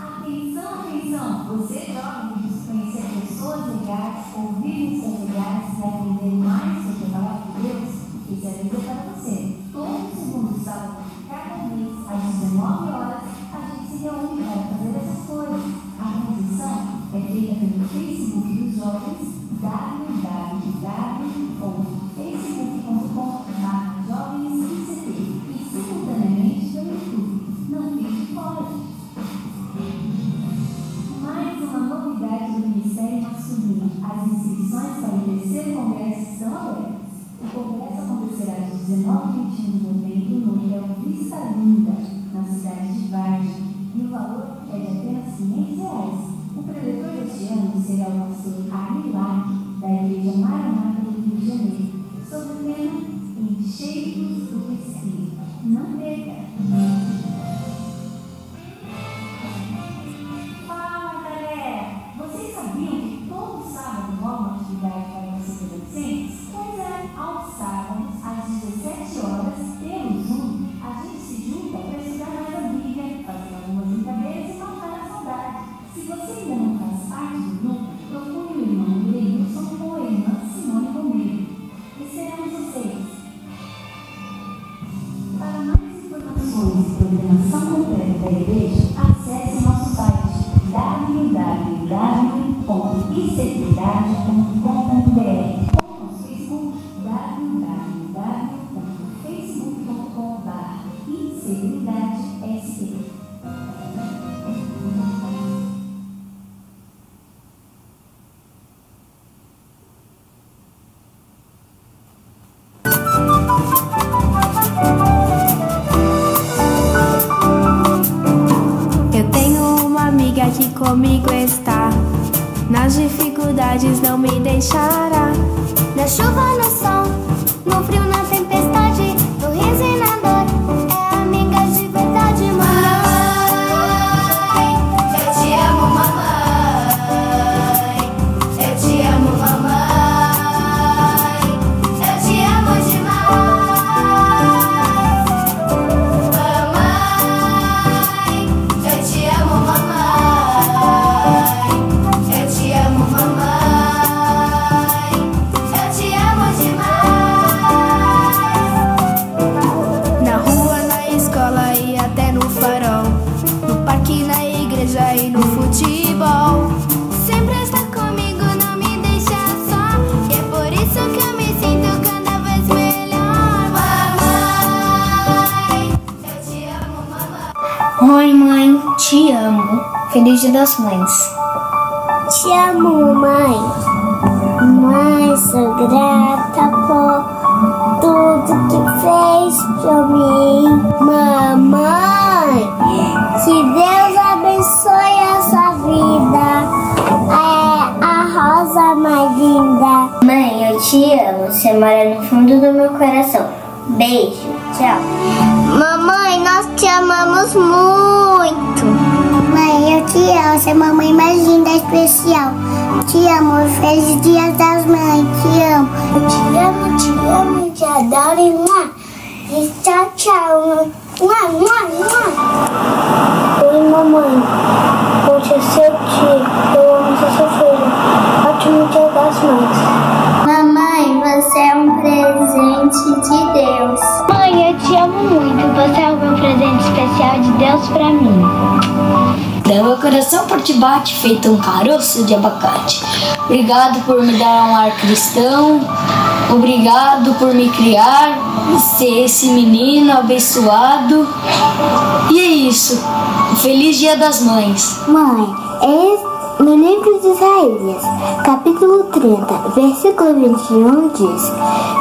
Atenção, atenção! Você jovem que diz conhecer pessoas legais, ouvir músicas legais e aprender mais sobre a palavra de Deus, esse é para você. Todo segundo sábado, cada mês, às 19 horas, a gente se reúne para fazer essas coisas. A transmissão é feita pelo Facebook dos jovens www.facebook.com Te amo, mãe. Mãe, sou grata por tudo que fez por mim. Mamãe, que Deus abençoe a sua vida. É a rosa mais linda. Mãe, eu te amo. Você mora no fundo do meu coração. Beijo, tchau. Mamãe, nós te amamos muito. Mãe, eu te amo. Você é mamãe mais linda e especial. Te amo. Feliz Dia das Mães. Te amo. Eu te amo, te amo, te adoro. E, mua. e tchau, tchau. Mua, mua, mua. Oi, mamãe. Hoje é seu dia. Eu amo filho. Ótimo Dia das Mães. Mamãe, você é um presente de Deus. Mãe, eu te amo muito. Você é o meu presente especial de Deus pra mim. Meu coração por ti bate feito um caroço de abacate. Obrigado por me dar um ar cristão. Obrigado por me criar ser esse menino abençoado. E é isso. Feliz Dia das Mães. Mãe, é no livro de Isaías, capítulo 30, versículo 21 diz: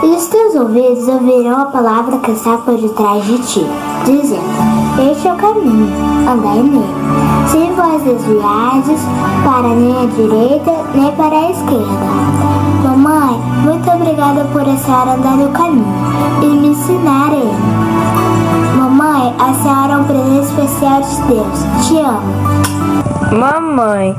E os teus ouvidos ouvirão a palavra que está por detrás de ti, dizendo: Este é o caminho, andai nele. Se vós desviardes para nem a direita, nem para a esquerda. Mamãe, muito obrigada por a senhora andar no caminho e me ensinar ele. Mamãe, a senhora é um presente especial de Deus. Te amo. Mamãe,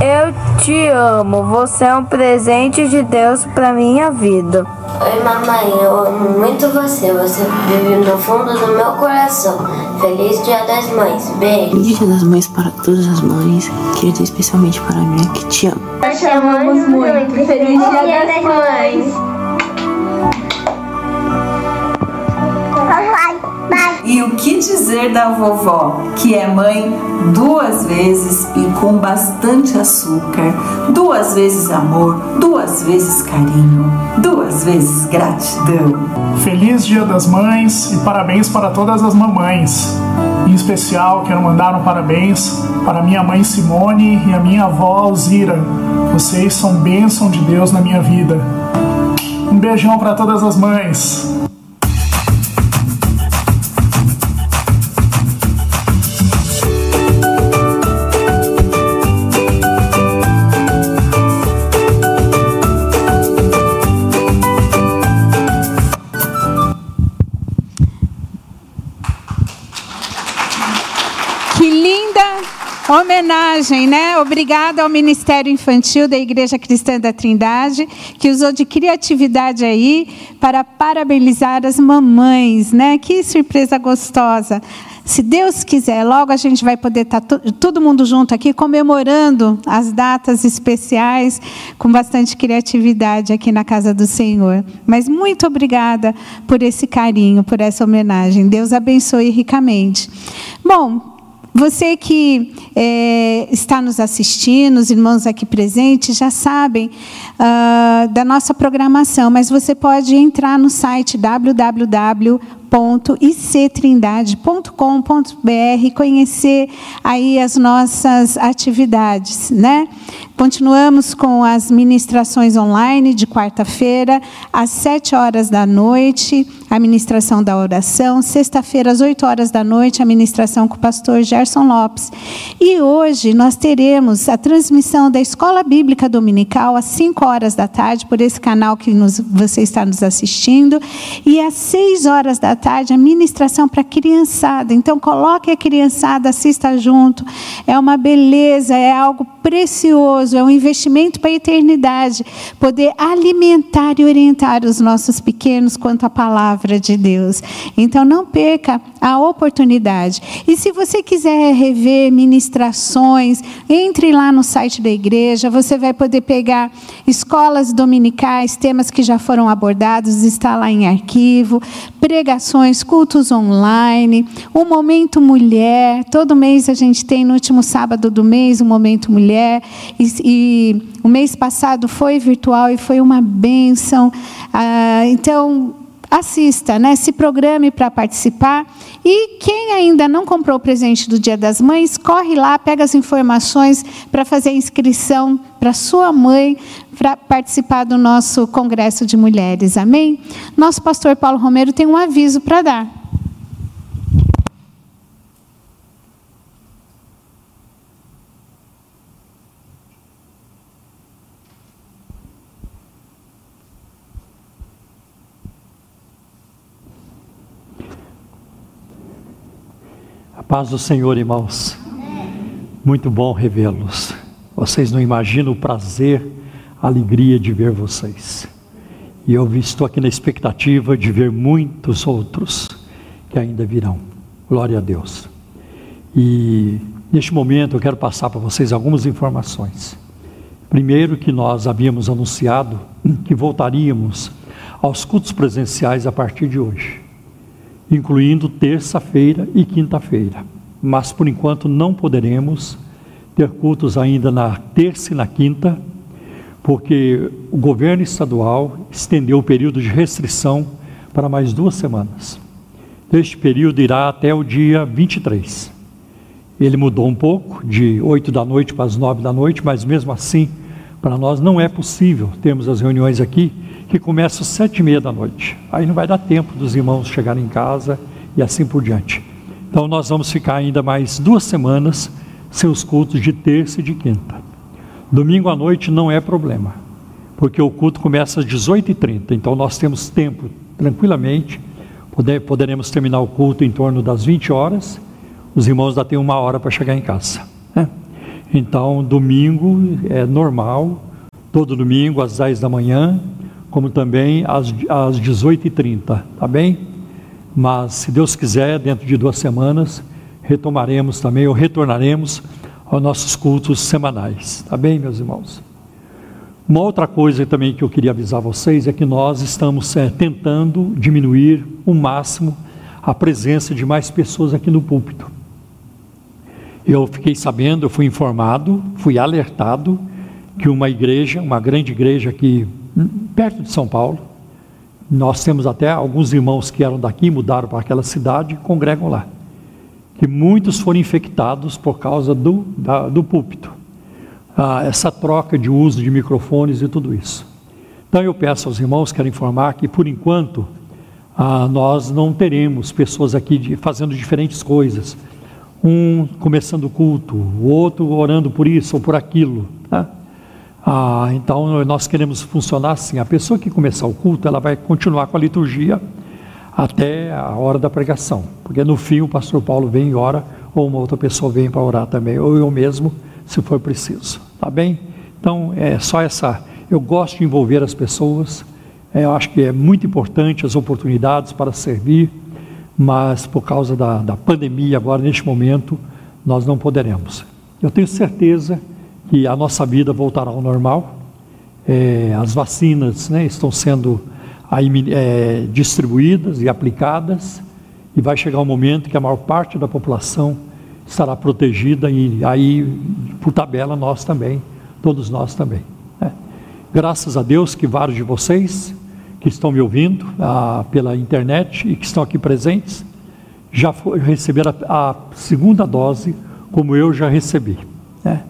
eu te amo. Você é um presente de Deus pra minha vida. Oi, mamãe, eu amo muito você. Você vive no fundo do meu coração. Feliz Dia das Mães. Beijo. Feliz Dia das Mães para todas as mães, querida, especialmente para a minha que te amo. Nós te amamos muito. Feliz Dia das Mães. E o que dizer da vovó, que é mãe duas vezes e com bastante açúcar, duas vezes amor, duas vezes carinho, duas vezes gratidão. Feliz Dia das Mães e parabéns para todas as mamães. Em especial, quero mandar um parabéns para minha mãe Simone e a minha avó Alzira. Vocês são bênção de Deus na minha vida. Um beijão para todas as mães. Homenagem, né? Obrigada ao Ministério Infantil da Igreja Cristã da Trindade, que usou de criatividade aí para parabenizar as mamães, né? Que surpresa gostosa. Se Deus quiser, logo a gente vai poder estar tá todo mundo junto aqui comemorando as datas especiais com bastante criatividade aqui na casa do Senhor. Mas muito obrigada por esse carinho, por essa homenagem. Deus abençoe ricamente. Bom, você que é, está nos assistindo, os irmãos aqui presentes, já sabem uh, da nossa programação, mas você pode entrar no site www.ictrindade.com.br e conhecer aí as nossas atividades, né? Continuamos com as ministrações online de quarta-feira, às sete horas da noite, a ministração da oração. Sexta-feira, às oito horas da noite, a ministração com o pastor Gerson Lopes. E hoje nós teremos a transmissão da Escola Bíblica Dominical, às cinco horas da tarde, por esse canal que nos, você está nos assistindo. E às seis horas da tarde, a ministração para a criançada. Então, coloque a criançada, assista junto. É uma beleza, é algo precioso, é um investimento para a eternidade, poder alimentar e orientar os nossos pequenos quanto à palavra de Deus. Então não perca a oportunidade. E se você quiser rever ministrações, entre lá no site da igreja, você vai poder pegar escolas dominicais, temas que já foram abordados, está lá em arquivo, pregações, cultos online, o momento mulher, todo mês a gente tem no último sábado do mês o momento mulher. E, e o mês passado foi virtual e foi uma bênção. Ah, então, assista, né? se programe para participar. E quem ainda não comprou o presente do Dia das Mães, corre lá, pega as informações para fazer a inscrição para sua mãe para participar do nosso congresso de mulheres. Amém? Nosso pastor Paulo Romero tem um aviso para dar. Paz do Senhor, irmãos. Muito bom revê-los. Vocês não imaginam o prazer, a alegria de ver vocês. E eu estou aqui na expectativa de ver muitos outros que ainda virão. Glória a Deus. E neste momento eu quero passar para vocês algumas informações. Primeiro, que nós havíamos anunciado que voltaríamos aos cultos presenciais a partir de hoje incluindo terça-feira e quinta-feira. Mas por enquanto não poderemos ter cultos ainda na terça e na quinta, porque o governo estadual estendeu o período de restrição para mais duas semanas. Este período irá até o dia 23. Ele mudou um pouco, de 8 da noite para as 9 da noite, mas mesmo assim, para nós não é possível termos as reuniões aqui que começa às sete e meia da noite. Aí não vai dar tempo dos irmãos chegarem em casa e assim por diante. Então nós vamos ficar ainda mais duas semanas sem os cultos de terça e de quinta. Domingo à noite não é problema, porque o culto começa às 18h30, então nós temos tempo tranquilamente, poder, poderemos terminar o culto em torno das 20 horas, os irmãos ainda têm uma hora para chegar em casa. Né? Então, domingo é normal, todo domingo às 10 da manhã, como também às, às 18h30, tá bem? mas se Deus quiser, dentro de duas semanas, retomaremos também, ou retornaremos aos nossos cultos semanais. Tá bem, meus irmãos? Uma outra coisa também que eu queria avisar vocês é que nós estamos é, tentando diminuir o máximo a presença de mais pessoas aqui no púlpito. Eu fiquei sabendo, eu fui informado, fui alertado que uma igreja, uma grande igreja aqui perto de São Paulo, nós temos até alguns irmãos que eram daqui, mudaram para aquela cidade e congregam lá. Que muitos foram infectados por causa do, da, do púlpito. Ah, essa troca de uso de microfones e tudo isso. Então eu peço aos irmãos, quero informar que por enquanto ah, nós não teremos pessoas aqui de, fazendo diferentes coisas. Um começando o culto, o outro orando por isso ou por aquilo. Né? Ah, então nós queremos funcionar assim. A pessoa que começar o culto, ela vai continuar com a liturgia até a hora da pregação, porque no fim o pastor Paulo vem e ora, ou uma outra pessoa vem para orar também, ou eu mesmo, se for preciso. Tá bem? Então é só essa. Eu gosto de envolver as pessoas. É, eu acho que é muito importante as oportunidades para servir, mas por causa da, da pandemia, agora neste momento, nós não poderemos. Eu tenho certeza que a nossa vida voltará ao normal. É, as vacinas né, estão sendo aí, é, distribuídas e aplicadas, e vai chegar um momento que a maior parte da população estará protegida, e aí, por tabela, nós também, todos nós também. Né? Graças a Deus que vários de vocês que estão me ouvindo ah, pela internet e que estão aqui presentes já receberam a, a, segunda dose, como eu já recebi. Né?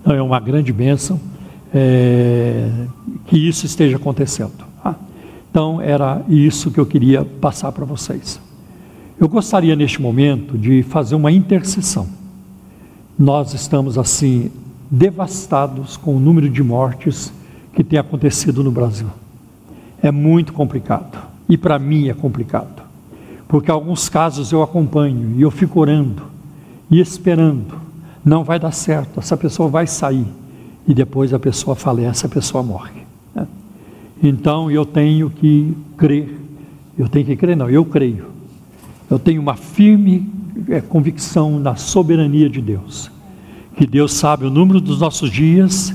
Então é uma grande bênção é, que isso esteja acontecendo. Tá? Então era isso que eu queria passar para vocês. Eu gostaria neste momento de fazer uma intercessão. Nós estamos assim devastados com o número de mortes que tem acontecido no Brasil é muito complicado. E para mim é complicado. Porque alguns casos eu acompanho e eu fico orando e esperando. Não vai dar certo, essa pessoa vai sair. E depois a pessoa falece, a pessoa morre. Né? Então eu tenho que crer. Eu tenho que crer, não, eu creio. Eu tenho uma firme é, convicção na soberania de Deus. Que Deus sabe o número dos nossos dias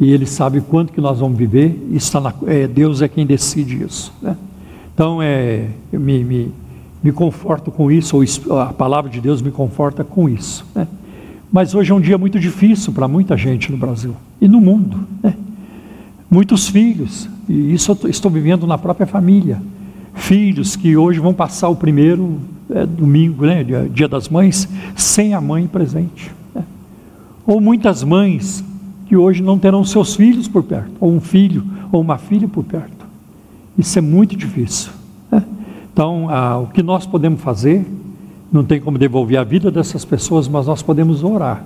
e Ele sabe quanto que nós vamos viver, está na, é, Deus é quem decide isso. Né? Então, é, me, me, me conforto com isso, ou a palavra de Deus me conforta com isso. Né? Mas hoje é um dia muito difícil para muita gente no Brasil e no mundo. Né? Muitos filhos, e isso estou vivendo na própria família. Filhos que hoje vão passar o primeiro é, domingo, né, dia, dia das mães, sem a mãe presente. Né? Ou muitas mães que hoje não terão seus filhos por perto, ou um filho, ou uma filha por perto. Isso é muito difícil. Né? Então, ah, o que nós podemos fazer, não tem como devolver a vida dessas pessoas, mas nós podemos orar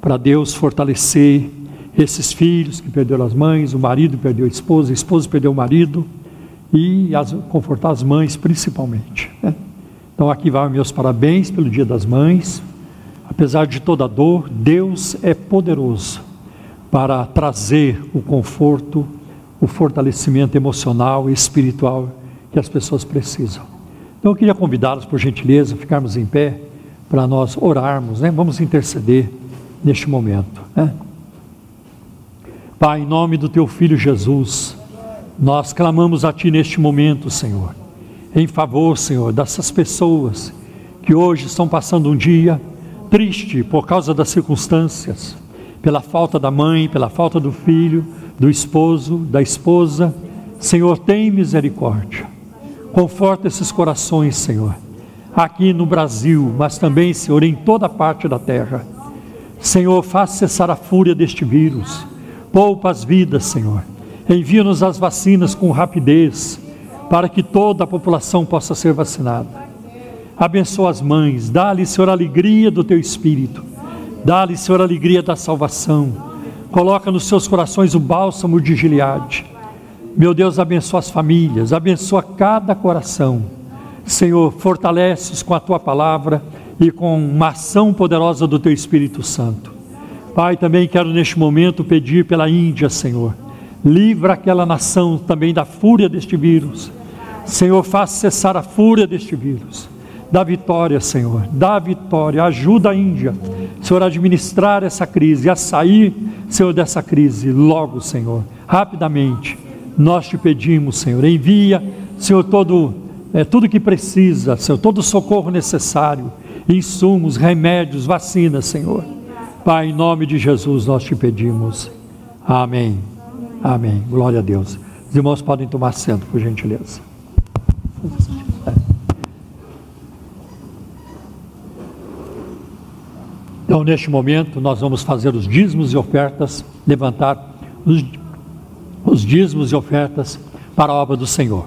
para Deus fortalecer esses filhos que perderam as mães, o marido perdeu a esposa, a esposa perdeu o marido, e as, confortar as mães principalmente. Né? Então, aqui vai meus parabéns pelo Dia das Mães. Apesar de toda dor, Deus é poderoso para trazer o conforto, o fortalecimento emocional e espiritual que as pessoas precisam. Então eu queria convidá-los, por gentileza, a ficarmos em pé para nós orarmos, né? Vamos interceder neste momento, né? Pai, em nome do teu filho Jesus, nós clamamos a ti neste momento, Senhor, em favor, Senhor, dessas pessoas que hoje estão passando um dia triste por causa das circunstâncias, pela falta da mãe, pela falta do filho, do esposo, da esposa. Senhor, tem misericórdia. Conforta esses corações, Senhor, aqui no Brasil, mas também, Senhor, em toda parte da terra. Senhor, faça cessar a fúria deste vírus. Poupa as vidas, Senhor. Envia-nos as vacinas com rapidez, para que toda a população possa ser vacinada. Abençoa as mães, dá-lhe, Senhor, a alegria do teu espírito Dá-lhe, Senhor, a alegria da salvação. Coloca nos seus corações o bálsamo de Gileade. Meu Deus, abençoa as famílias, abençoa cada coração. Senhor, fortalece-os com a tua palavra e com uma ação poderosa do teu Espírito Santo. Pai, também quero neste momento pedir pela Índia, Senhor. Livra aquela nação também da fúria deste vírus. Senhor, faça cessar a fúria deste vírus. Dá vitória, Senhor. Dá vitória. Ajuda a Índia, Senhor, a administrar essa crise, a sair, Senhor, dessa crise logo, Senhor. Rapidamente. Nós te pedimos, Senhor. Envia, Senhor, todo, é, tudo que precisa, Senhor, todo o socorro necessário, insumos, remédios, vacinas, Senhor. Pai, em nome de Jesus nós te pedimos. Amém. Amém. Glória a Deus. Os irmãos podem tomar assento, por gentileza. Então, neste momento, nós vamos fazer os dízimos e ofertas, levantar os, os dízimos e ofertas para a obra do Senhor.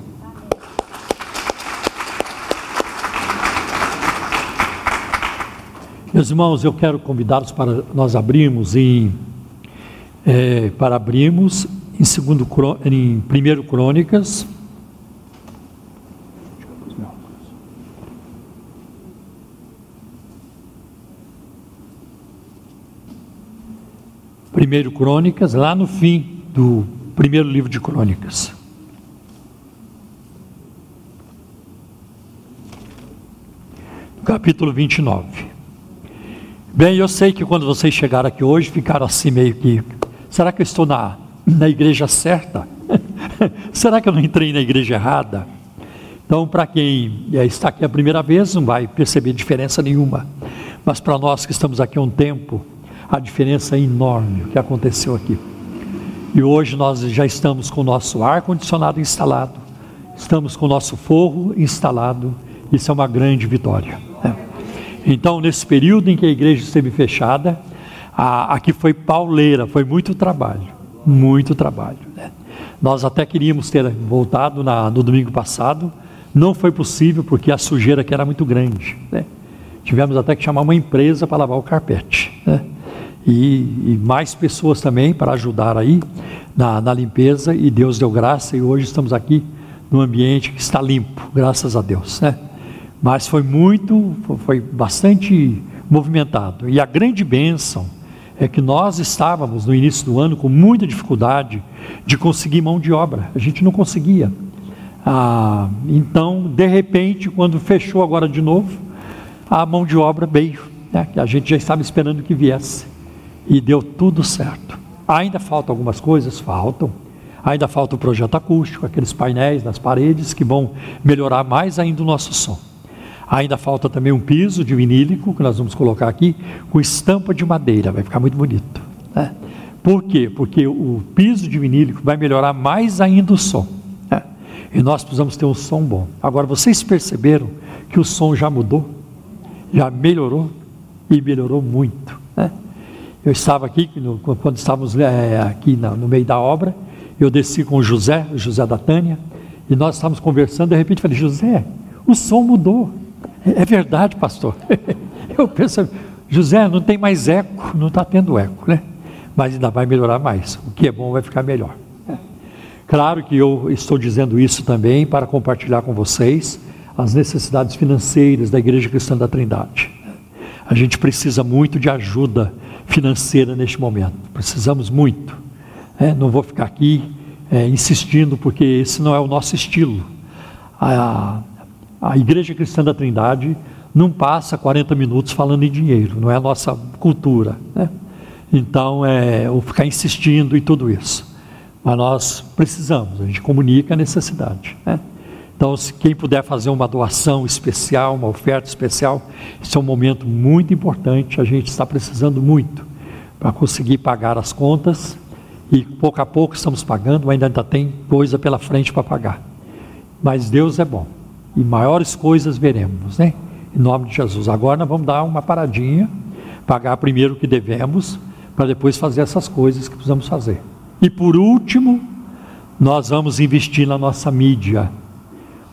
Meus irmãos, eu quero convidá-los para nós abrirmos em é, para abrirmos em segundo em primeiro Crônicas Primeiro Crônicas, lá no fim do primeiro livro de Crônicas. Capítulo 29. Bem, eu sei que quando vocês chegaram aqui hoje, ficaram assim meio que. Será que eu estou na, na igreja certa? será que eu não entrei na igreja errada? Então, para quem é, está aqui a primeira vez, não vai perceber diferença nenhuma. Mas para nós que estamos aqui há um tempo, a diferença é enorme que aconteceu aqui. E hoje nós já estamos com o nosso ar-condicionado instalado, estamos com o nosso forro instalado, isso é uma grande vitória. Né? Então, nesse período em que a igreja esteve fechada, a, aqui foi pauleira, foi muito trabalho, muito trabalho. Né? Nós até queríamos ter voltado na, no domingo passado, não foi possível porque a sujeira aqui era muito grande. Né? Tivemos até que chamar uma empresa para lavar o carpete. Né? E, e mais pessoas também para ajudar aí na, na limpeza e Deus deu graça e hoje estamos aqui num ambiente que está limpo, graças a Deus, né? Mas foi muito, foi bastante movimentado. E a grande bênção é que nós estávamos no início do ano com muita dificuldade de conseguir mão de obra. A gente não conseguia. Ah, então, de repente, quando fechou agora de novo, a mão de obra veio. Né? A gente já estava esperando que viesse e deu tudo certo. Ainda faltam algumas coisas? Faltam. Ainda falta o projeto acústico, aqueles painéis nas paredes que vão melhorar mais ainda o nosso som. Ainda falta também um piso de vinílico que nós vamos colocar aqui com estampa de madeira, vai ficar muito bonito. Né? Por quê? Porque o piso de vinílico vai melhorar mais ainda o som. Né? E nós precisamos ter um som bom. Agora, vocês perceberam que o som já mudou? Já melhorou? E melhorou muito. Né? Eu estava aqui, quando estávamos é, aqui no meio da obra, eu desci com o José, o José da Tânia, e nós estávamos conversando, de repente falei, José, o som mudou. É, é verdade, pastor. Eu penso, José, não tem mais eco, não está tendo eco, né? Mas ainda vai melhorar mais. O que é bom vai ficar melhor. Claro que eu estou dizendo isso também para compartilhar com vocês as necessidades financeiras da Igreja Cristã da Trindade. A gente precisa muito de ajuda financeira neste momento. Precisamos muito. É, não vou ficar aqui é, insistindo, porque esse não é o nosso estilo. A, a Igreja Cristã da Trindade não passa 40 minutos falando em dinheiro, não é a nossa cultura. Né? Então, é, ou ficar insistindo em tudo isso. Mas nós precisamos, a gente comunica a necessidade. Né? Então, se quem puder fazer uma doação especial, uma oferta especial, esse é um momento muito importante. A gente está precisando muito para conseguir pagar as contas e pouco a pouco estamos pagando, ainda tem coisa pela frente para pagar. Mas Deus é bom e maiores coisas veremos, né? Em nome de Jesus. Agora nós vamos dar uma paradinha, pagar primeiro o que devemos, para depois fazer essas coisas que precisamos fazer. E por último, nós vamos investir na nossa mídia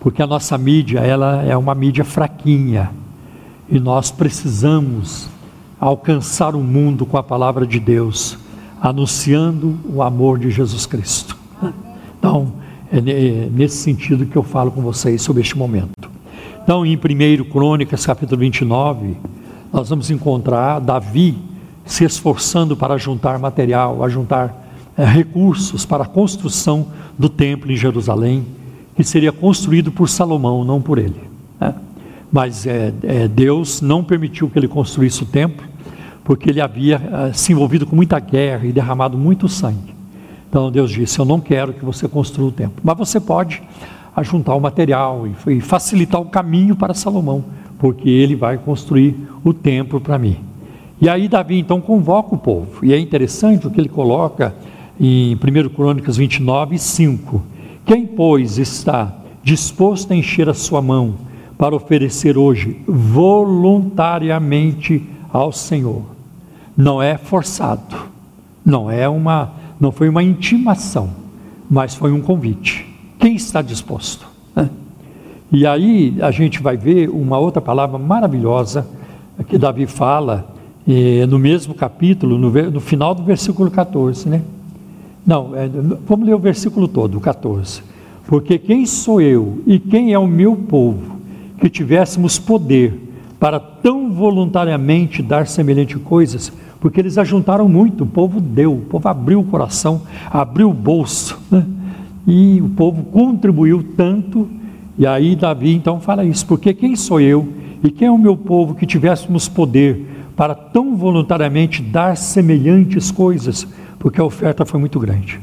porque a nossa mídia ela é uma mídia fraquinha e nós precisamos alcançar o mundo com a palavra de Deus, anunciando o amor de Jesus Cristo. Então, é nesse sentido que eu falo com vocês sobre este momento. Então, em 1 Crônicas, capítulo 29, nós vamos encontrar Davi se esforçando para juntar material, a juntar é, recursos para a construção do templo em Jerusalém que seria construído por Salomão, não por ele. Né? Mas é, é, Deus não permitiu que ele construísse o templo, porque ele havia uh, se envolvido com muita guerra e derramado muito sangue. Então Deus disse: Eu não quero que você construa o templo, mas você pode ajuntar o material e, e facilitar o caminho para Salomão, porque ele vai construir o templo para mim. E aí Davi então convoca o povo, e é interessante o que ele coloca em 1 Crônicas 29, 5. Quem, pois, está disposto a encher a sua mão para oferecer hoje voluntariamente ao Senhor? Não é forçado, não é uma, não foi uma intimação, mas foi um convite. Quem está disposto? Né? E aí a gente vai ver uma outra palavra maravilhosa que Davi fala eh, no mesmo capítulo, no, no, final do versículo 14, né? Não, é, vamos ler o versículo todo, o 14. Porque quem sou eu e quem é o meu povo que tivéssemos poder para tão voluntariamente dar semelhante coisas? Porque eles ajuntaram muito, o povo deu, o povo abriu o coração, abriu o bolso, né? e o povo contribuiu tanto. E aí Davi então fala isso: porque quem sou eu e quem é o meu povo que tivéssemos poder para tão voluntariamente dar semelhantes coisas? Porque a oferta foi muito grande.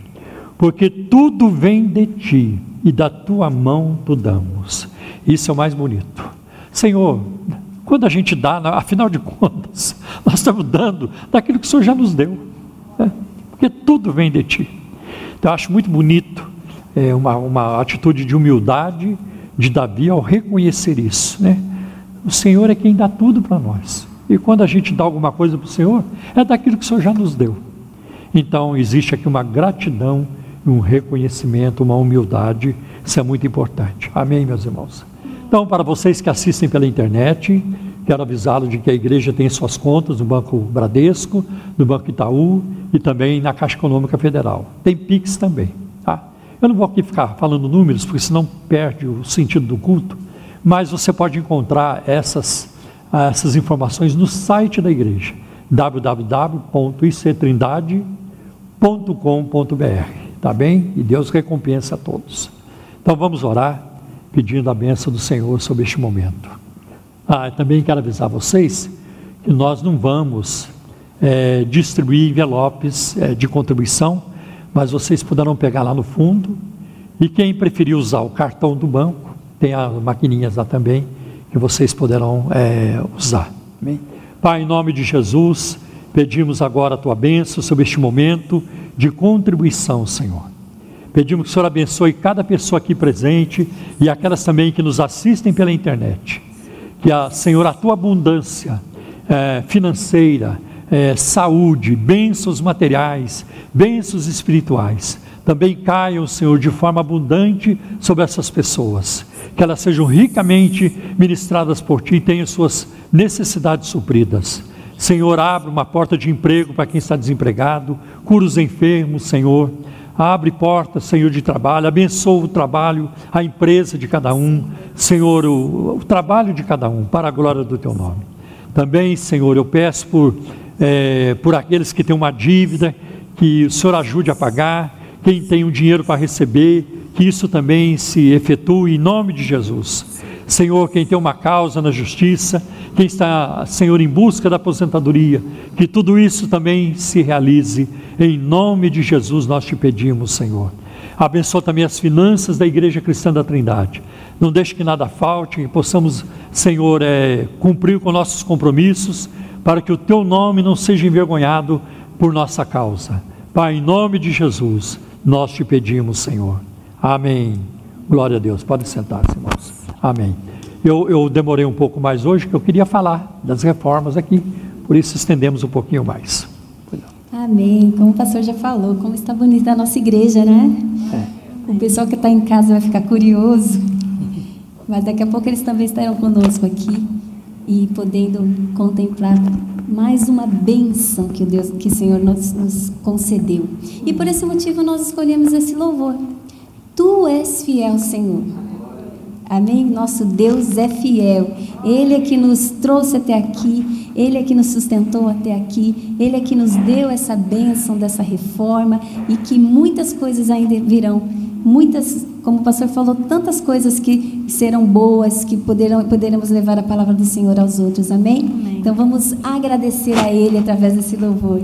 Porque tudo vem de ti e da tua mão tu damos. Isso é o mais bonito. Senhor, quando a gente dá, afinal de contas, nós estamos dando daquilo que o Senhor já nos deu. Né? Porque tudo vem de ti. Então eu acho muito bonito é, uma, uma atitude de humildade de Davi ao reconhecer isso. Né? O Senhor é quem dá tudo para nós. E quando a gente dá alguma coisa para o Senhor, é daquilo que o Senhor já nos deu. Então, existe aqui uma gratidão, um reconhecimento, uma humildade, isso é muito importante. Amém, meus irmãos? Então, para vocês que assistem pela internet, quero avisá-los de que a igreja tem suas contas no Banco Bradesco, no Banco Itaú e também na Caixa Econômica Federal. Tem Pix também, tá? Eu não vou aqui ficar falando números, porque senão perde o sentido do culto, mas você pode encontrar essas, essas informações no site da igreja www.ictrindade.com.br, tá bem? E Deus recompensa a todos. Então vamos orar pedindo a benção do Senhor sobre este momento. Ah, também quero avisar vocês que nós não vamos é, distribuir envelopes é, de contribuição, mas vocês poderão pegar lá no fundo e quem preferir usar o cartão do banco, tem as maquininhas lá também que vocês poderão é, usar. Amém? Pai, em nome de Jesus, pedimos agora a tua bênção sobre este momento de contribuição, Senhor. Pedimos que o Senhor abençoe cada pessoa aqui presente e aquelas também que nos assistem pela internet. Que a Senhor, a tua abundância é, financeira, é, saúde, bênçãos materiais, bênçãos espirituais, também caiam, Senhor, de forma abundante sobre essas pessoas. Que elas sejam ricamente ministradas por Ti e tenham suas necessidades supridas. Senhor, abre uma porta de emprego para quem está desempregado, cura os enfermos, Senhor. Abre portas, Senhor, de trabalho, abençoa o trabalho, a empresa de cada um, Senhor, o, o trabalho de cada um, para a glória do Teu nome. Também, Senhor, eu peço por, é, por aqueles que têm uma dívida, que o Senhor ajude a pagar, quem tem um dinheiro para receber, que isso também se efetue em nome de Jesus. Senhor, quem tem uma causa na justiça, quem está, Senhor, em busca da aposentadoria, que tudo isso também se realize. Em nome de Jesus nós te pedimos, Senhor. Abençoa também as finanças da Igreja Cristã da Trindade. Não deixe que nada falte, que possamos, Senhor, é, cumprir com nossos compromissos, para que o teu nome não seja envergonhado por nossa causa. Pai, em nome de Jesus, nós te pedimos, Senhor. Amém. Glória a Deus. Pode sentar-se, irmãos. Amém. Eu, eu demorei um pouco mais hoje, porque eu queria falar das reformas aqui, por isso estendemos um pouquinho mais. Amém. Como o pastor já falou, como está bonita a nossa igreja, né? É. O pessoal que está em casa vai ficar curioso, mas daqui a pouco eles também estarão conosco aqui e podendo contemplar mais uma bênção que o Deus, que o Senhor nos, nos concedeu. E por esse motivo nós escolhemos esse louvor. Tu és fiel, Senhor. Amém? Nosso Deus é fiel. Ele é que nos trouxe até aqui, Ele é que nos sustentou até aqui, Ele é que nos deu essa bênção dessa reforma e que muitas coisas ainda virão, muitas como o pastor falou, tantas coisas que serão boas, que poderão, poderemos levar a palavra do Senhor aos outros. Amém? Amém. Então vamos agradecer a Ele através desse louvor.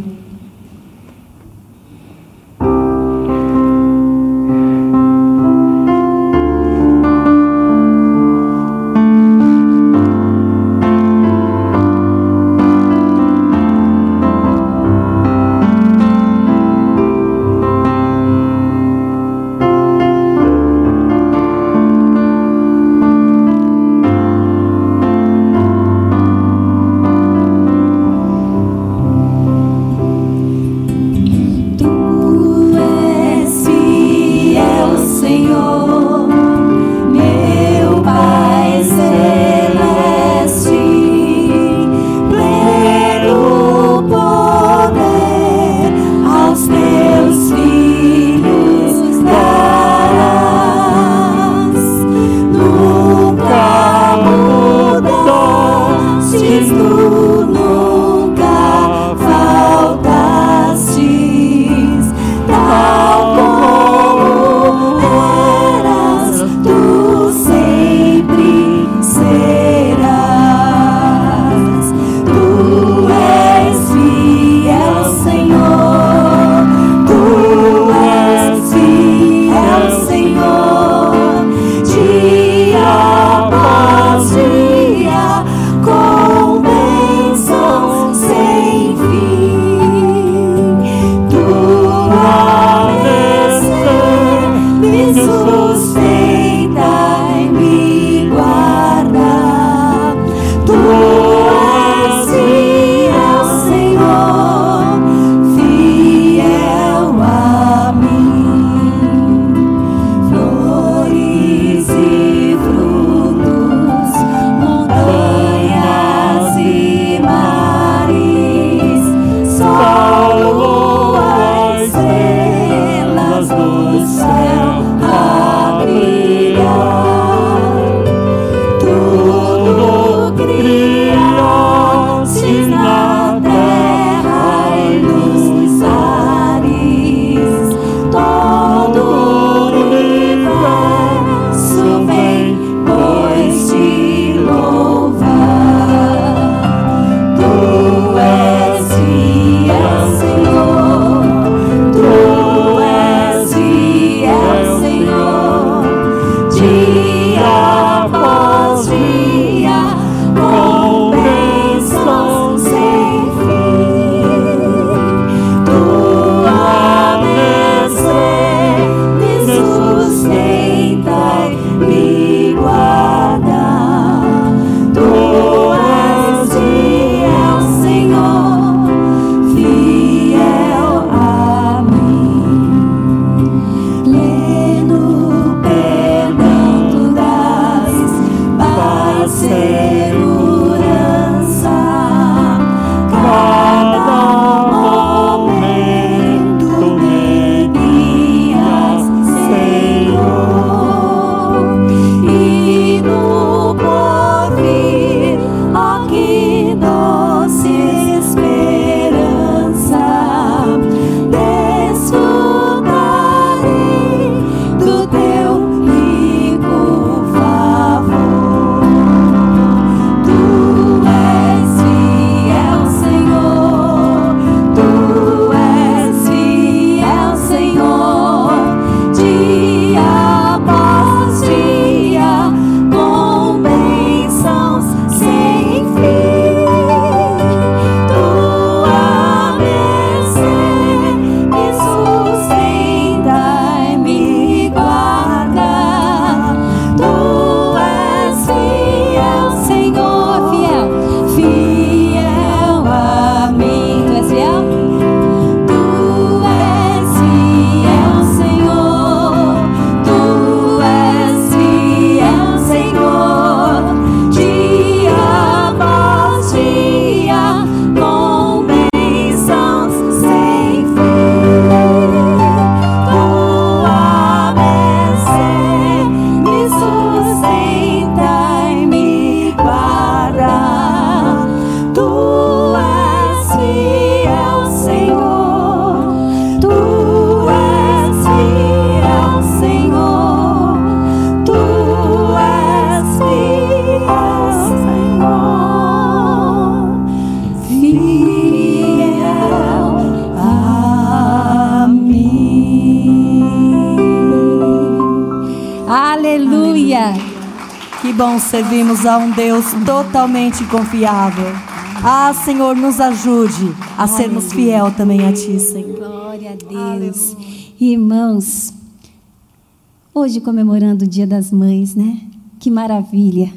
Totalmente confiável. Ah, Senhor, nos ajude a sermos fiel também a Ti, Senhor. Glória a Deus. Irmãos, hoje comemorando o Dia das Mães, né? Que maravilha.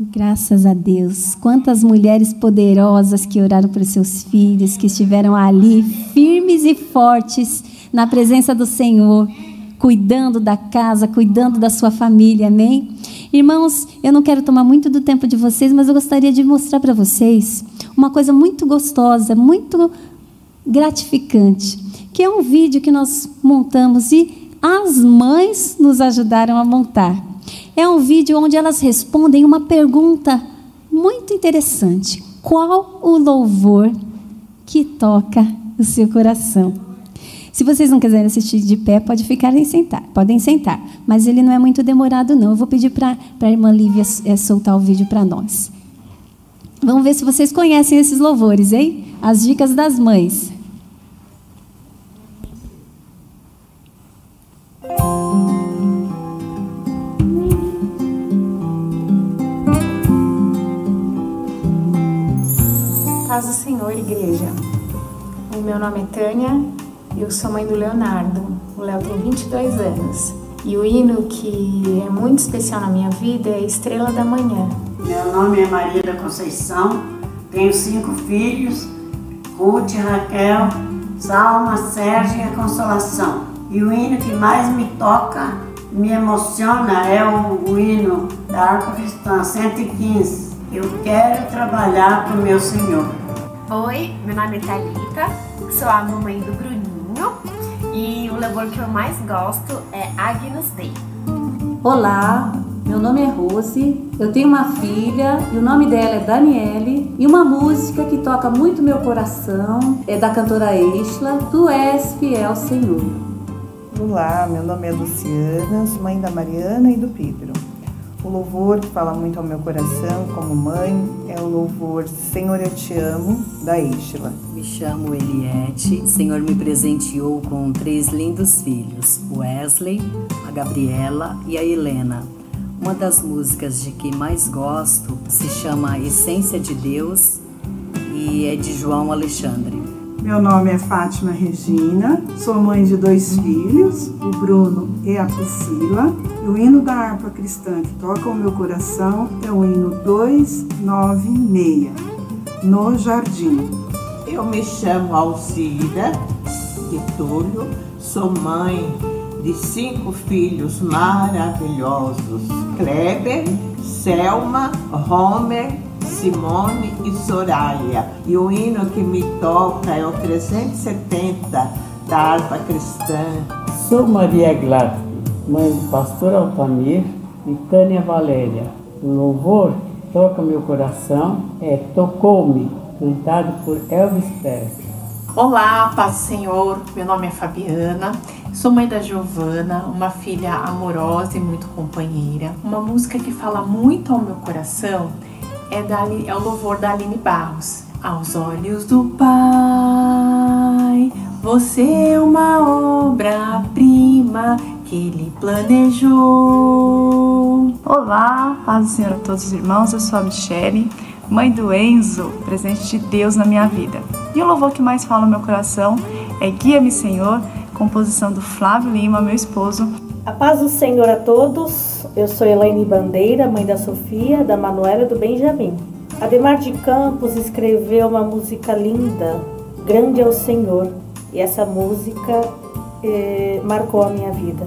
Graças a Deus. Quantas mulheres poderosas que oraram por seus filhos, que estiveram ali firmes e fortes na presença do Senhor, cuidando da casa, cuidando da sua família, amém? Irmãos, eu não quero tomar muito do tempo de vocês, mas eu gostaria de mostrar para vocês uma coisa muito gostosa, muito gratificante, que é um vídeo que nós montamos e as mães nos ajudaram a montar. É um vídeo onde elas respondem uma pergunta muito interessante: qual o louvor que toca o seu coração? Se vocês não quiserem assistir de pé, pode ficarem sentar, podem sentar. Mas ele não é muito demorado, não. Eu vou pedir para a irmã Lívia é, soltar o vídeo para nós. Vamos ver se vocês conhecem esses louvores, hein? As dicas das mães. Paz do Senhor, igreja. O meu nome é Tânia, eu sou mãe do Leonardo. O Léo tem 22 anos. E o hino que é muito especial na minha vida é Estrela da Manhã. Meu nome é Maria da Conceição, tenho cinco filhos, Ruth, Raquel, Salma, Sérgio e a Consolação. E o hino que mais me toca, me emociona é o, o hino da Harpa Cristã 115. Eu quero trabalhar para o meu Senhor. Oi, meu nome é Thalita, sou a mamãe do Bruninho e o louvor que eu mais gosto é Agnus Dei. Olá, meu nome é Rose, eu tenho uma filha e o nome dela é Daniele e uma música que toca muito meu coração é da cantora Isla, Tu és fiel Senhor. Olá, meu nome é Luciana, sou mãe da Mariana e do Pedro. O louvor que fala muito ao meu coração como mãe é o louvor Senhor eu te amo, da Isla. Chamo Eliette, Senhor me presenteou com três lindos filhos, Wesley, a Gabriela e a Helena. Uma das músicas de que mais gosto se chama Essência de Deus e é de João Alexandre. Meu nome é Fátima Regina, sou mãe de dois filhos, o Bruno e a Priscila. O hino da harpa cristã que toca o meu coração é o hino 296, No Jardim. Eu me chamo Alcira de Túlio, sou mãe de cinco filhos maravilhosos: Kleber, Selma, Homer, Simone e Soraya. E o hino que me toca é o 370 da harpa cristã. Sou Maria Gladys, mãe do pastor Altamir e Tânia Valéria. O louvor toca meu coração é Tocou-me, cantado por Elvis Presley. Olá, paz do Senhor. Meu nome é Fabiana. Sou mãe da Giovana, uma filha amorosa e muito companheira. Uma música que fala muito ao meu coração é, da, é o louvor da Aline Barros. Aos olhos do Pai, você é uma obra-prima que Ele planejou. Olá, paz do Senhor a todos os irmãos, eu sou a Michele, mãe do Enzo, presente de Deus na minha vida. E o louvor que mais fala no meu coração é Guia-me Senhor, composição do Flávio Lima, meu esposo. A paz do Senhor a todos, eu sou Elaine Bandeira, mãe da Sofia, da Manuela e do Benjamin. Ademar de Campos escreveu uma música linda, Grande é o Senhor, e essa música eh, marcou a minha vida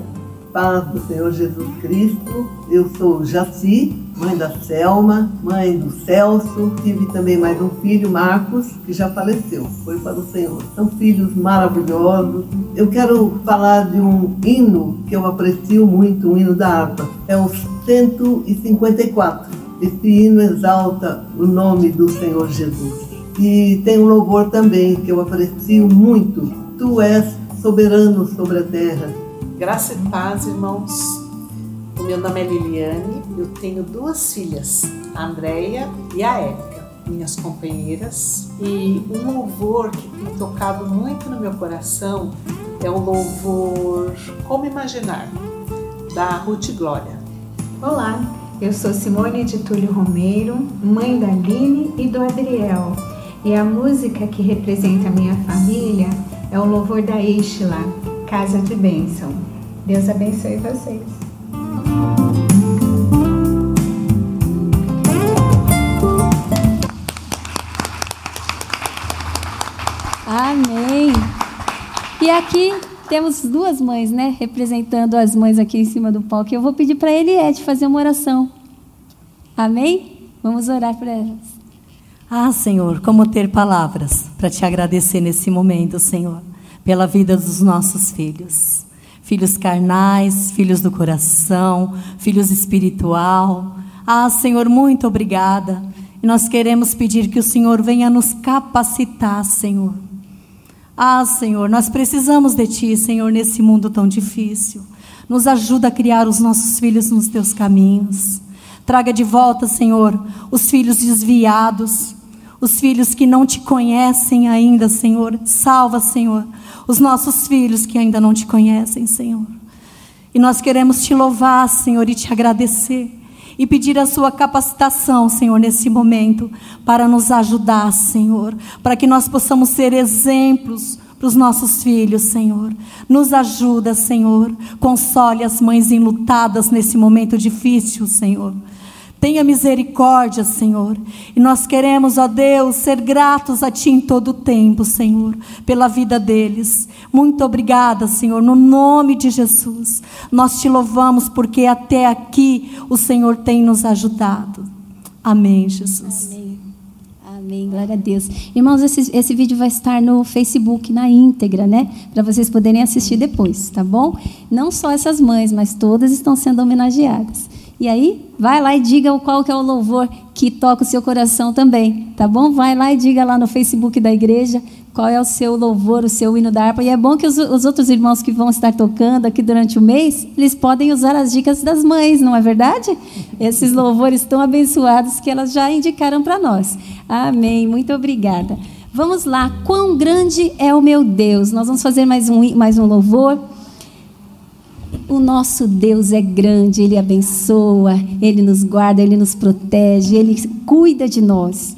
paz do Senhor Jesus Cristo. Eu sou Jaci, mãe da Selma, mãe do Celso. Tive também mais um filho, Marcos, que já faleceu, foi para o Senhor. São filhos maravilhosos. Eu quero falar de um hino que eu aprecio muito, um hino da harpa. É o 154. Esse hino exalta o nome do Senhor Jesus. E tem um louvor também que eu aprecio muito. Tu és soberano sobre a terra Graça e paz, irmãos. O meu nome é Liliane, eu tenho duas filhas, a Andréia e a Érica, minhas companheiras. E um louvor que tem tocado muito no meu coração é o louvor Como Imaginar, da Ruth Glória. Olá, Eu sou Simone de Túlio Romeiro, mãe da Aline e do Adriel. E a música que representa a minha família é o louvor da Ishla, Casa de Bênção. Deus abençoe vocês. E aqui temos duas mães, né? Representando as mães aqui em cima do palco. Eu vou pedir para Eliette fazer uma oração. Amém? Vamos orar para elas. Ah, Senhor, como ter palavras para te agradecer nesse momento, Senhor, pela vida dos nossos filhos. Filhos carnais, filhos do coração, filhos espiritual. Ah, Senhor, muito obrigada. E nós queremos pedir que o Senhor venha nos capacitar, Senhor ah, Senhor, nós precisamos de Ti, Senhor, nesse mundo tão difícil. Nos ajuda a criar os nossos filhos nos Teus caminhos. Traga de volta, Senhor, os filhos desviados, os filhos que não te conhecem ainda, Senhor. Salva, Senhor, os nossos filhos que ainda não te conhecem, Senhor. E nós queremos te louvar, Senhor, e te agradecer. E pedir a sua capacitação, Senhor, nesse momento, para nos ajudar, Senhor, para que nós possamos ser exemplos para os nossos filhos, Senhor. Nos ajuda, Senhor. Console as mães enlutadas nesse momento difícil, Senhor. Tenha misericórdia, Senhor. E nós queremos, ó Deus, ser gratos a Ti em todo o tempo, Senhor, pela vida deles. Muito obrigada, Senhor, no nome de Jesus. Nós te louvamos porque até aqui o Senhor tem nos ajudado. Amém, Jesus. Amém. Amém, glória a Deus. Irmãos, esse, esse vídeo vai estar no Facebook na íntegra, né? Para vocês poderem assistir depois, tá bom? Não só essas mães, mas todas estão sendo homenageadas. E aí, vai lá e diga qual que é o louvor que toca o seu coração também, tá bom? Vai lá e diga lá no Facebook da igreja qual é o seu louvor, o seu hino da harpa. E é bom que os, os outros irmãos que vão estar tocando aqui durante o mês, eles podem usar as dicas das mães, não é verdade? Esses louvores tão abençoados que elas já indicaram para nós. Amém. Muito obrigada. Vamos lá. Quão grande é o meu Deus? Nós vamos fazer mais um, mais um louvor. O nosso Deus é grande, Ele abençoa, Ele nos guarda, Ele nos protege, Ele cuida de nós.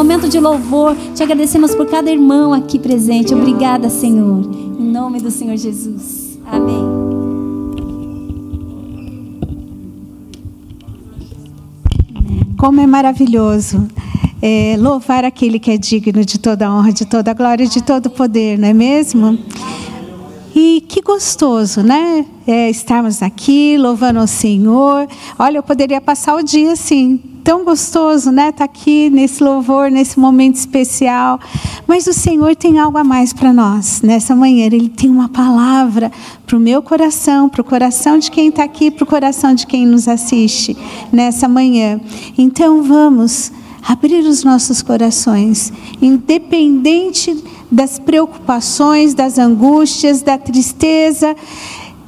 Momento de louvor, te agradecemos por cada irmão aqui presente. Obrigada, Senhor. Em nome do Senhor Jesus. Amém. Como é maravilhoso é, louvar aquele que é digno de toda honra, de toda glória, de todo poder, não é mesmo? E que gostoso, né? É, estarmos aqui louvando o Senhor. Olha, eu poderia passar o dia assim, tão gostoso, né? Tá aqui nesse louvor, nesse momento especial. Mas o Senhor tem algo a mais para nós nessa manhã. Ele tem uma palavra para o meu coração, para o coração de quem está aqui, para o coração de quem nos assiste nessa manhã. Então vamos abrir os nossos corações, independente das preocupações, das angústias, da tristeza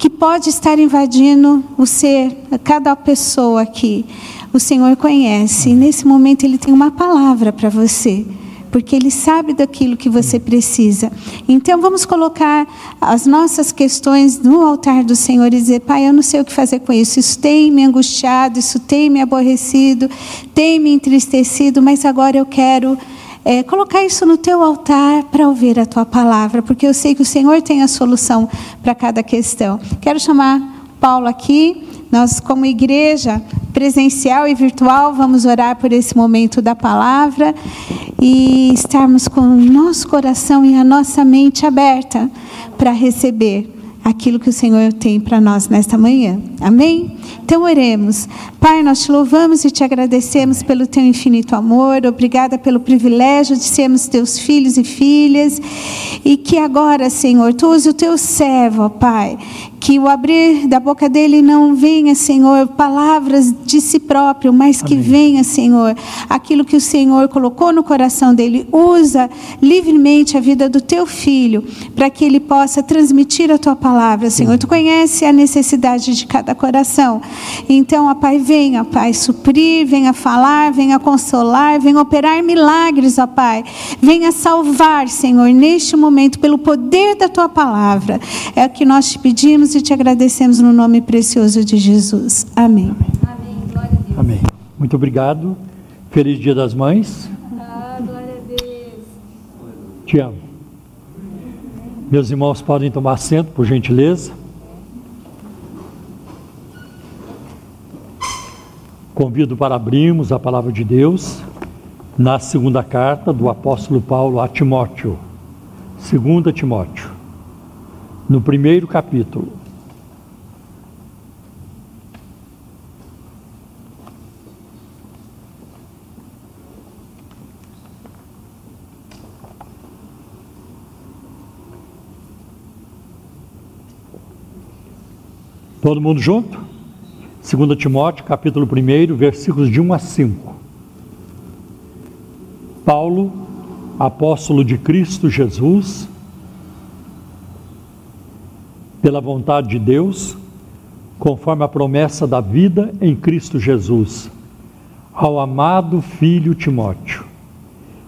que pode estar invadindo o ser, cada pessoa aqui. O Senhor conhece, e nesse momento Ele tem uma palavra para você porque Ele sabe daquilo que você precisa. Então vamos colocar as nossas questões no altar do Senhor e dizer: Pai, eu não sei o que fazer com isso. Isso tem me angustiado, isso tem me aborrecido, tem me entristecido, mas agora eu quero é, colocar isso no teu altar para ouvir a tua palavra, porque eu sei que o Senhor tem a solução para cada questão. Quero chamar Paulo aqui. Nós, como igreja presencial e virtual, vamos orar por esse momento da palavra e estarmos com o nosso coração e a nossa mente aberta para receber aquilo que o Senhor tem para nós nesta manhã. Amém? Então oremos. Pai, nós te louvamos e te agradecemos pelo teu infinito amor. Obrigada pelo privilégio de sermos teus filhos e filhas. E que agora, Senhor, tu use o teu servo, Pai, que o abrir da boca dele não venha, Senhor, palavras de si próprio, mas Amém. que venha, Senhor, aquilo que o Senhor colocou no coração dele. Usa livremente a vida do teu filho para que ele possa transmitir a tua palavra, Senhor. Tu conhece a necessidade de cada coração. Então, ó Pai, venha, Pai, suprir, venha falar, venha consolar, venha operar milagres, ó Pai. Venha salvar, Senhor, neste momento, pelo poder da tua palavra. É o que nós te pedimos e te agradecemos no nome precioso de Jesus. Amém. Amém. Amém. Muito obrigado. Feliz Dia das Mães. Ah, glória a Deus. Te amo. Meus irmãos podem tomar assento, por gentileza. Convido para abrirmos a palavra de Deus na segunda carta do apóstolo Paulo a Timóteo. Segunda Timóteo. No primeiro capítulo. Todo mundo junto? 2 Timóteo, capítulo 1, versículos de 1 a 5. Paulo, apóstolo de Cristo Jesus, pela vontade de Deus, conforme a promessa da vida em Cristo Jesus, ao amado filho Timóteo,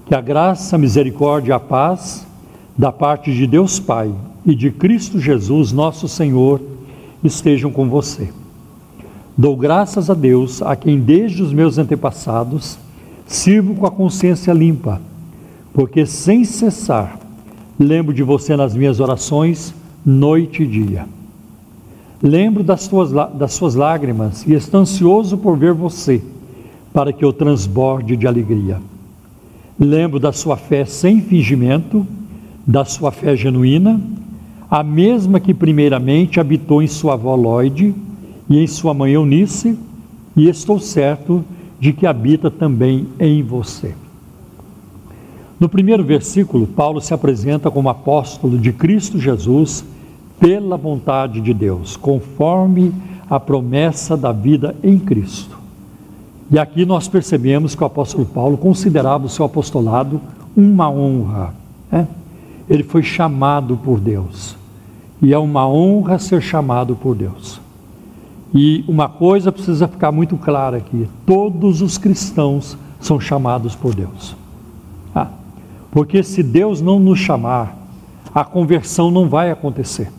que a graça, a misericórdia e a paz da parte de Deus Pai e de Cristo Jesus, nosso Senhor, estejam com você. Dou graças a Deus, a quem desde os meus antepassados sirvo com a consciência limpa, porque sem cessar lembro de você nas minhas orações, noite e dia. Lembro das suas, das suas lágrimas e estou ansioso por ver você, para que eu transborde de alegria. Lembro da sua fé sem fingimento, da sua fé genuína a mesma que primeiramente habitou em sua avó Lloyd e em sua mãe Eunice, e estou certo de que habita também em você. No primeiro versículo, Paulo se apresenta como apóstolo de Cristo Jesus pela vontade de Deus, conforme a promessa da vida em Cristo. E aqui nós percebemos que o apóstolo Paulo considerava o seu apostolado uma honra. Né? Ele foi chamado por Deus. E é uma honra ser chamado por Deus. E uma coisa precisa ficar muito clara aqui: todos os cristãos são chamados por Deus. Ah, porque se Deus não nos chamar, a conversão não vai acontecer.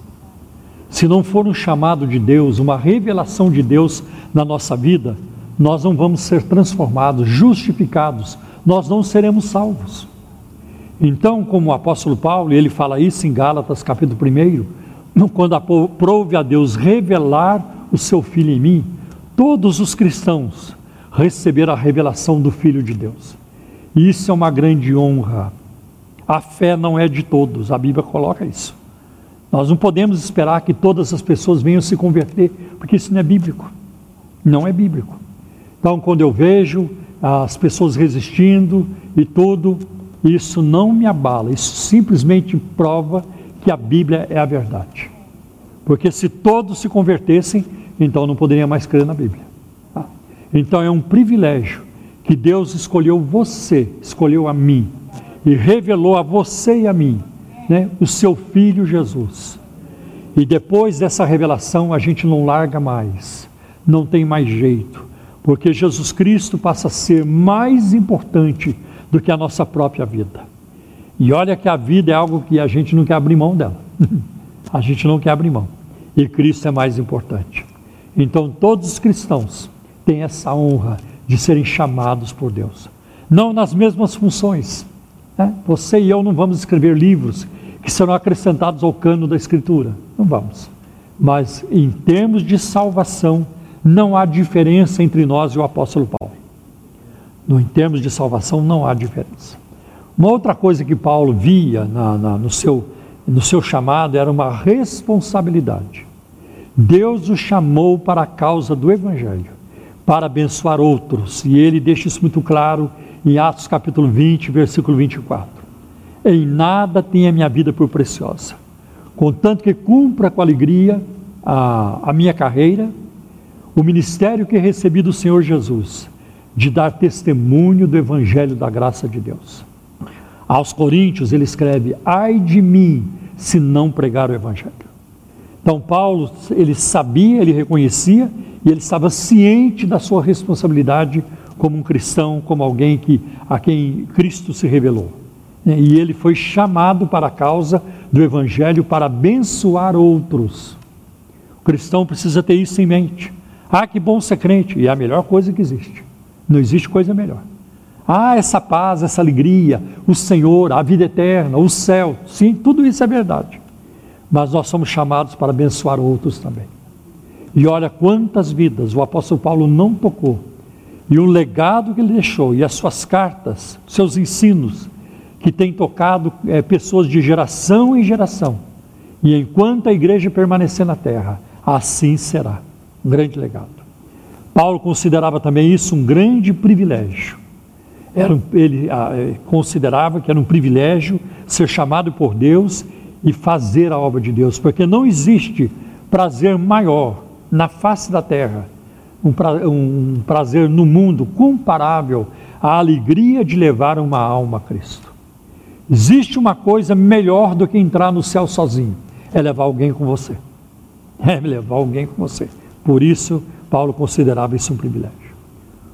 Se não for um chamado de Deus, uma revelação de Deus na nossa vida, nós não vamos ser transformados, justificados, nós não seremos salvos. Então, como o apóstolo Paulo, ele fala isso em Gálatas capítulo 1, quando aprove a Deus revelar o seu Filho em mim, todos os cristãos receberam a revelação do Filho de Deus. Isso é uma grande honra. A fé não é de todos, a Bíblia coloca isso. Nós não podemos esperar que todas as pessoas venham se converter, porque isso não é bíblico. Não é bíblico. Então, quando eu vejo as pessoas resistindo e tudo, isso não me abala, isso simplesmente prova que a Bíblia é a verdade. Porque se todos se convertessem, então não poderia mais crer na Bíblia. Tá? Então é um privilégio que Deus escolheu você, escolheu a mim e revelou a você e a mim, né, o seu filho Jesus. E depois dessa revelação a gente não larga mais, não tem mais jeito, porque Jesus Cristo passa a ser mais importante do que a nossa própria vida. E olha que a vida é algo que a gente não quer abrir mão dela. a gente não quer abrir mão. E Cristo é mais importante. Então todos os cristãos têm essa honra de serem chamados por Deus. Não nas mesmas funções. Né? Você e eu não vamos escrever livros que serão acrescentados ao cano da Escritura. Não vamos. Mas em termos de salvação, não há diferença entre nós e o apóstolo Paulo. No, em termos de salvação, não há diferença. Uma outra coisa que Paulo via na, na, no, seu, no seu chamado era uma responsabilidade. Deus o chamou para a causa do Evangelho, para abençoar outros, e ele deixa isso muito claro em Atos capítulo 20, versículo 24. Em nada tenha minha vida por preciosa, contanto que cumpra com alegria a, a minha carreira, o ministério que recebi do Senhor Jesus de dar testemunho do evangelho da graça de Deus. Aos Coríntios ele escreve: "Ai de mim se não pregar o evangelho". Então Paulo, ele sabia, ele reconhecia e ele estava ciente da sua responsabilidade como um cristão, como alguém que a quem Cristo se revelou. E ele foi chamado para a causa do evangelho para abençoar outros. O cristão precisa ter isso em mente. Ah, que bom ser crente, e é a melhor coisa que existe. Não existe coisa melhor. Ah, essa paz, essa alegria, o Senhor, a vida eterna, o céu. Sim, tudo isso é verdade. Mas nós somos chamados para abençoar outros também. E olha quantas vidas o apóstolo Paulo não tocou. E o legado que ele deixou, e as suas cartas, seus ensinos, que têm tocado é, pessoas de geração em geração. E enquanto a igreja permanecer na terra, assim será. Um grande legado. Paulo considerava também isso um grande privilégio. Era, ele ah, é, considerava que era um privilégio ser chamado por Deus e fazer a obra de Deus, porque não existe prazer maior na face da terra, um, pra, um prazer no mundo comparável à alegria de levar uma alma a Cristo. Existe uma coisa melhor do que entrar no céu sozinho, é levar alguém com você. É levar alguém com você. Por isso, Paulo considerava isso um privilégio.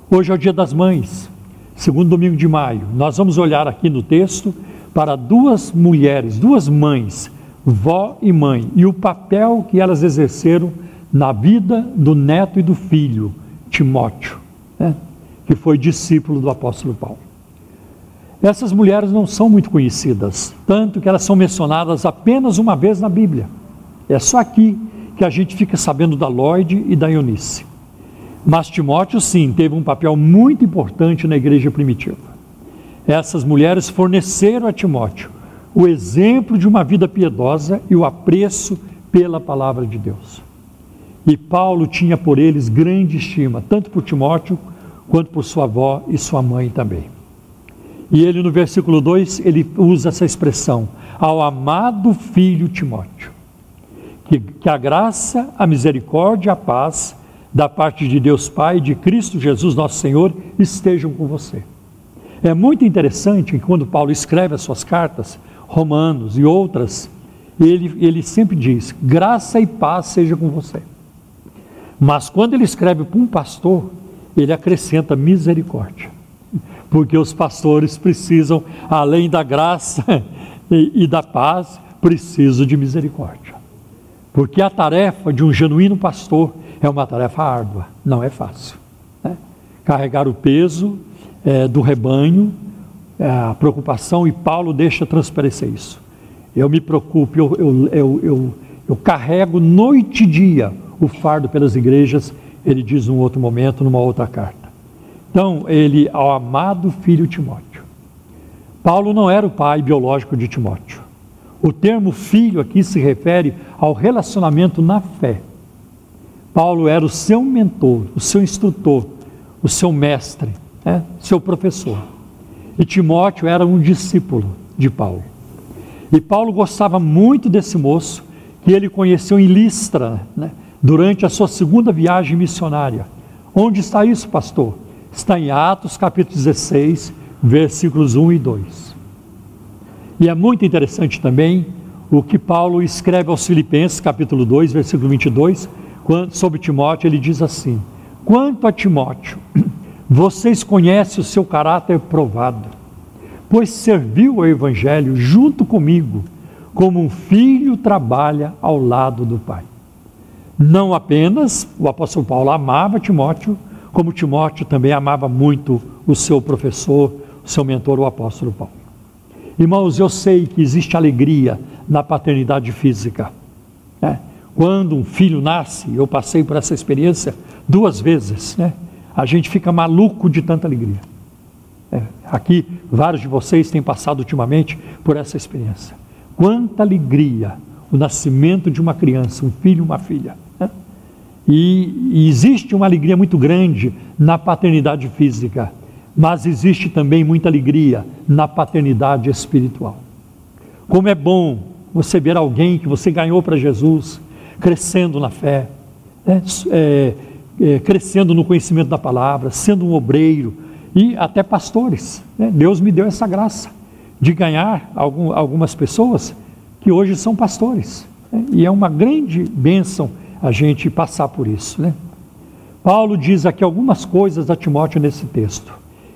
Hoje é o dia das mães, segundo domingo de maio. Nós vamos olhar aqui no texto para duas mulheres, duas mães, vó e mãe, e o papel que elas exerceram na vida do neto e do filho, Timóteo, né? que foi discípulo do apóstolo Paulo. Essas mulheres não são muito conhecidas, tanto que elas são mencionadas apenas uma vez na Bíblia. É só aqui que a gente fica sabendo da Lloyd e da Eunice. Mas Timóteo, sim, teve um papel muito importante na igreja primitiva. Essas mulheres forneceram a Timóteo o exemplo de uma vida piedosa e o apreço pela palavra de Deus. E Paulo tinha por eles grande estima, tanto por Timóteo quanto por sua avó e sua mãe também. E ele, no versículo 2, ele usa essa expressão: ao amado filho Timóteo que, que a graça, a misericórdia, a paz da parte de Deus Pai de Cristo Jesus, nosso Senhor, estejam com você. É muito interessante que quando Paulo escreve as suas cartas, Romanos e outras, ele, ele sempre diz: graça e paz seja com você. Mas quando ele escreve para um pastor, ele acrescenta misericórdia. Porque os pastores precisam, além da graça e, e da paz, precisam de misericórdia. Porque a tarefa de um genuíno pastor é uma tarefa árdua, não é fácil. Né? Carregar o peso é, do rebanho, é, a preocupação, e Paulo deixa transparecer isso. Eu me preocupo, eu, eu, eu, eu, eu carrego noite e dia o fardo pelas igrejas, ele diz num outro momento, numa outra carta. Então, ele, ao amado filho Timóteo. Paulo não era o pai biológico de Timóteo. O termo filho aqui se refere ao relacionamento na fé. Paulo era o seu mentor, o seu instrutor, o seu mestre, né? seu professor. E Timóteo era um discípulo de Paulo. E Paulo gostava muito desse moço que ele conheceu em Listra, né? durante a sua segunda viagem missionária. Onde está isso, pastor? Está em Atos capítulo 16, versículos 1 e 2. E é muito interessante também o que Paulo escreve aos Filipenses, capítulo 2, versículo 22, sobre Timóteo, ele diz assim: Quanto a Timóteo, vocês conhecem o seu caráter provado, pois serviu ao Evangelho junto comigo, como um filho trabalha ao lado do pai. Não apenas o apóstolo Paulo amava Timóteo, como Timóteo também amava muito o seu professor, o seu mentor, o apóstolo Paulo. Irmãos, eu sei que existe alegria na paternidade física. Né? Quando um filho nasce, eu passei por essa experiência duas vezes, né? a gente fica maluco de tanta alegria. É, aqui, vários de vocês têm passado ultimamente por essa experiência. Quanta alegria o nascimento de uma criança, um filho, uma filha. E, e existe uma alegria muito grande na paternidade física, mas existe também muita alegria na paternidade espiritual. Como é bom você ver alguém que você ganhou para Jesus crescendo na fé, né? é, é, crescendo no conhecimento da palavra, sendo um obreiro e até pastores. Né? Deus me deu essa graça de ganhar algum, algumas pessoas que hoje são pastores. Né? E é uma grande bênção a gente passar por isso. Né? Paulo diz aqui algumas coisas a Timóteo nesse texto.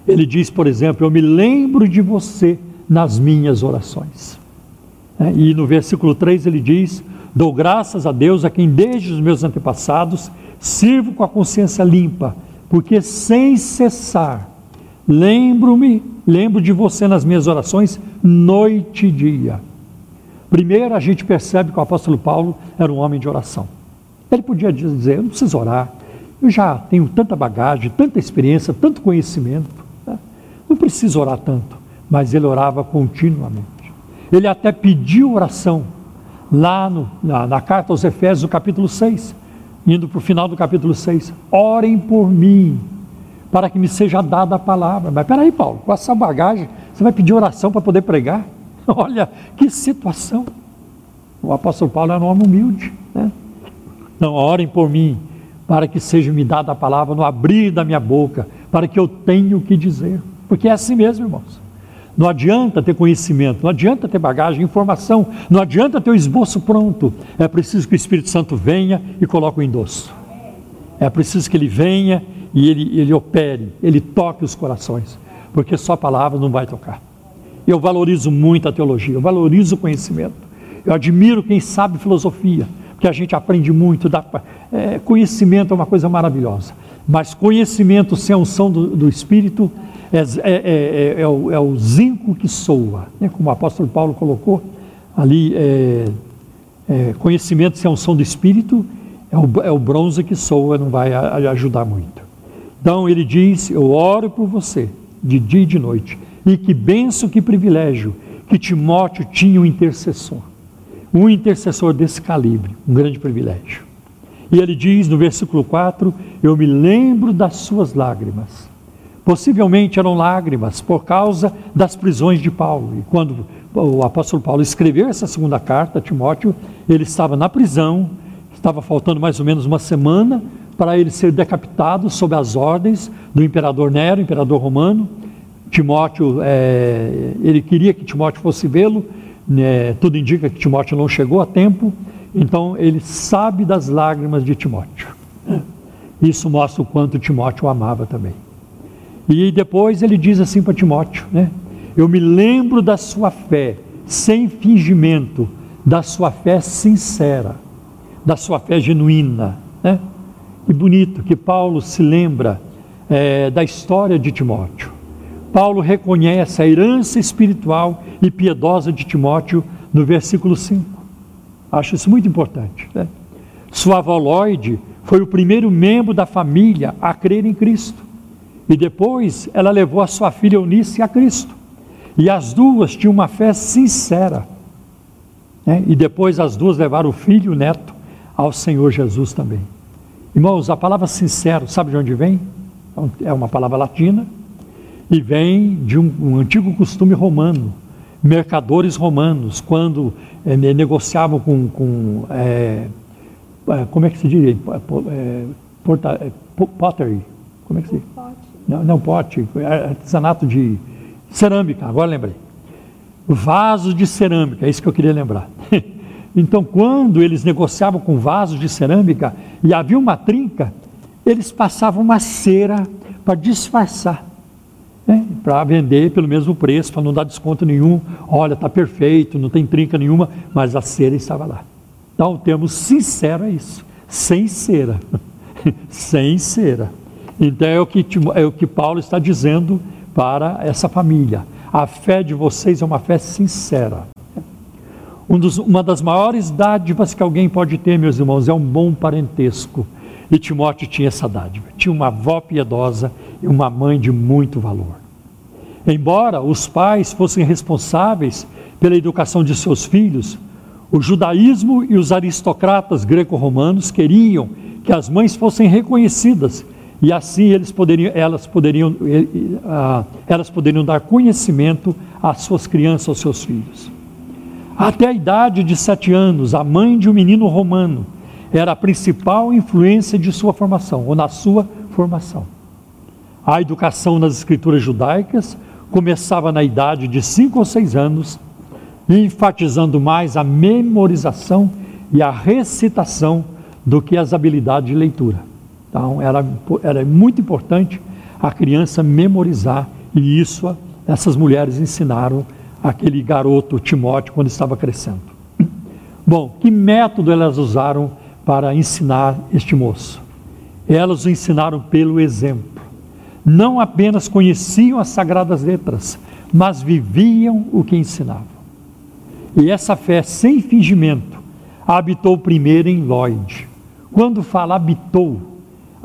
Ele diz, por exemplo, eu me lembro de você nas minhas orações. É, e no versículo 3 ele diz: Dou graças a Deus a quem desde os meus antepassados sirvo com a consciência limpa, porque sem cessar lembro-me, lembro de você nas minhas orações noite e dia. Primeiro a gente percebe que o apóstolo Paulo era um homem de oração. Ele podia dizer: Eu não preciso orar, eu já tenho tanta bagagem, tanta experiência, tanto conhecimento, né? não preciso orar tanto. Mas ele orava continuamente. Ele até pediu oração lá no, na, na carta aos Efésios, no capítulo 6, indo para o final do capítulo 6. Orem por mim, para que me seja dada a palavra. Mas peraí, Paulo, com essa bagagem, você vai pedir oração para poder pregar? Olha que situação. O apóstolo Paulo era um homem humilde, né? Não, orem por mim, para que seja me dada a palavra no abrir da minha boca, para que eu tenha o que dizer. Porque é assim mesmo, irmãos. Não adianta ter conhecimento, não adianta ter bagagem, informação, não adianta ter o esboço pronto. É preciso que o Espírito Santo venha e coloque o endosso. É preciso que ele venha e ele, ele opere, ele toque os corações, porque só a palavra não vai tocar. Eu valorizo muito a teologia, eu valorizo o conhecimento. Eu admiro quem sabe filosofia, que a gente aprende muito. Da, é, conhecimento é uma coisa maravilhosa, mas conhecimento sem a unção do, do Espírito é, é, é, é, o, é o zinco que soa, né? como o apóstolo Paulo colocou ali. É, é, conhecimento sem a unção do Espírito é o, é o bronze que soa, não vai ajudar muito. Então ele diz: Eu oro por você de dia e de noite, e que benção, que privilégio que Timóteo tinha um intercessor um intercessor desse calibre, um grande privilégio. E ele diz no versículo 4: Eu me lembro das suas lágrimas. Possivelmente eram lágrimas por causa das prisões de Paulo. E quando o apóstolo Paulo escreveu essa segunda carta a Timóteo, ele estava na prisão, estava faltando mais ou menos uma semana para ele ser decapitado sob as ordens do imperador Nero, imperador romano. Timóteo, é, ele queria que Timóteo fosse vê-lo, né, tudo indica que Timóteo não chegou a tempo, então ele sabe das lágrimas de Timóteo. Isso mostra o quanto Timóteo amava também. E depois ele diz assim para Timóteo, né? Eu me lembro da sua fé, sem fingimento, da sua fé sincera, da sua fé genuína, né? E bonito que Paulo se lembra é, da história de Timóteo. Paulo reconhece a herança espiritual e piedosa de Timóteo no versículo 5. Acho isso muito importante. Né? Sua avó Lloyd foi o primeiro membro da família a crer em Cristo. E depois ela levou a sua filha Eunice a Cristo. E as duas tinham uma fé sincera. Né? E depois as duas levaram o filho e o neto ao Senhor Jesus também. Irmãos, a palavra sincero, sabe de onde vem? É uma palavra latina e vem de um, um antigo costume romano. Mercadores romanos, quando é, negociavam com, com é, como é que se diz? É, porta, pottery, como é que se diz? Não, não pote, artesanato de cerâmica, agora lembrei. Vasos de cerâmica, é isso que eu queria lembrar. então, quando eles negociavam com vasos de cerâmica e havia uma trinca, eles passavam uma cera para disfarçar, né? para vender pelo mesmo preço, para não dar desconto nenhum. Olha, está perfeito, não tem trinca nenhuma, mas a cera estava lá. Então, o termo sincero é isso, sem cera, sem cera. Então, é o, que, é o que Paulo está dizendo para essa família. A fé de vocês é uma fé sincera. Um dos, uma das maiores dádivas que alguém pode ter, meus irmãos, é um bom parentesco. E Timóteo tinha essa dádiva. Tinha uma avó piedosa e uma mãe de muito valor. Embora os pais fossem responsáveis pela educação de seus filhos, o judaísmo e os aristocratas greco-romanos queriam que as mães fossem reconhecidas e assim eles poderiam, elas, poderiam, elas poderiam dar conhecimento às suas crianças, aos seus filhos. Até a idade de sete anos, a mãe de um menino romano era a principal influência de sua formação, ou na sua formação. A educação nas escrituras judaicas começava na idade de cinco ou seis anos, enfatizando mais a memorização e a recitação do que as habilidades de leitura. Então, era, era muito importante a criança memorizar, e isso essas mulheres ensinaram aquele garoto Timóteo quando estava crescendo. Bom, que método elas usaram para ensinar este moço. Elas o ensinaram pelo exemplo. Não apenas conheciam as sagradas letras, mas viviam o que ensinavam. E essa fé sem fingimento habitou primeiro em Lloyd. Quando fala habitou,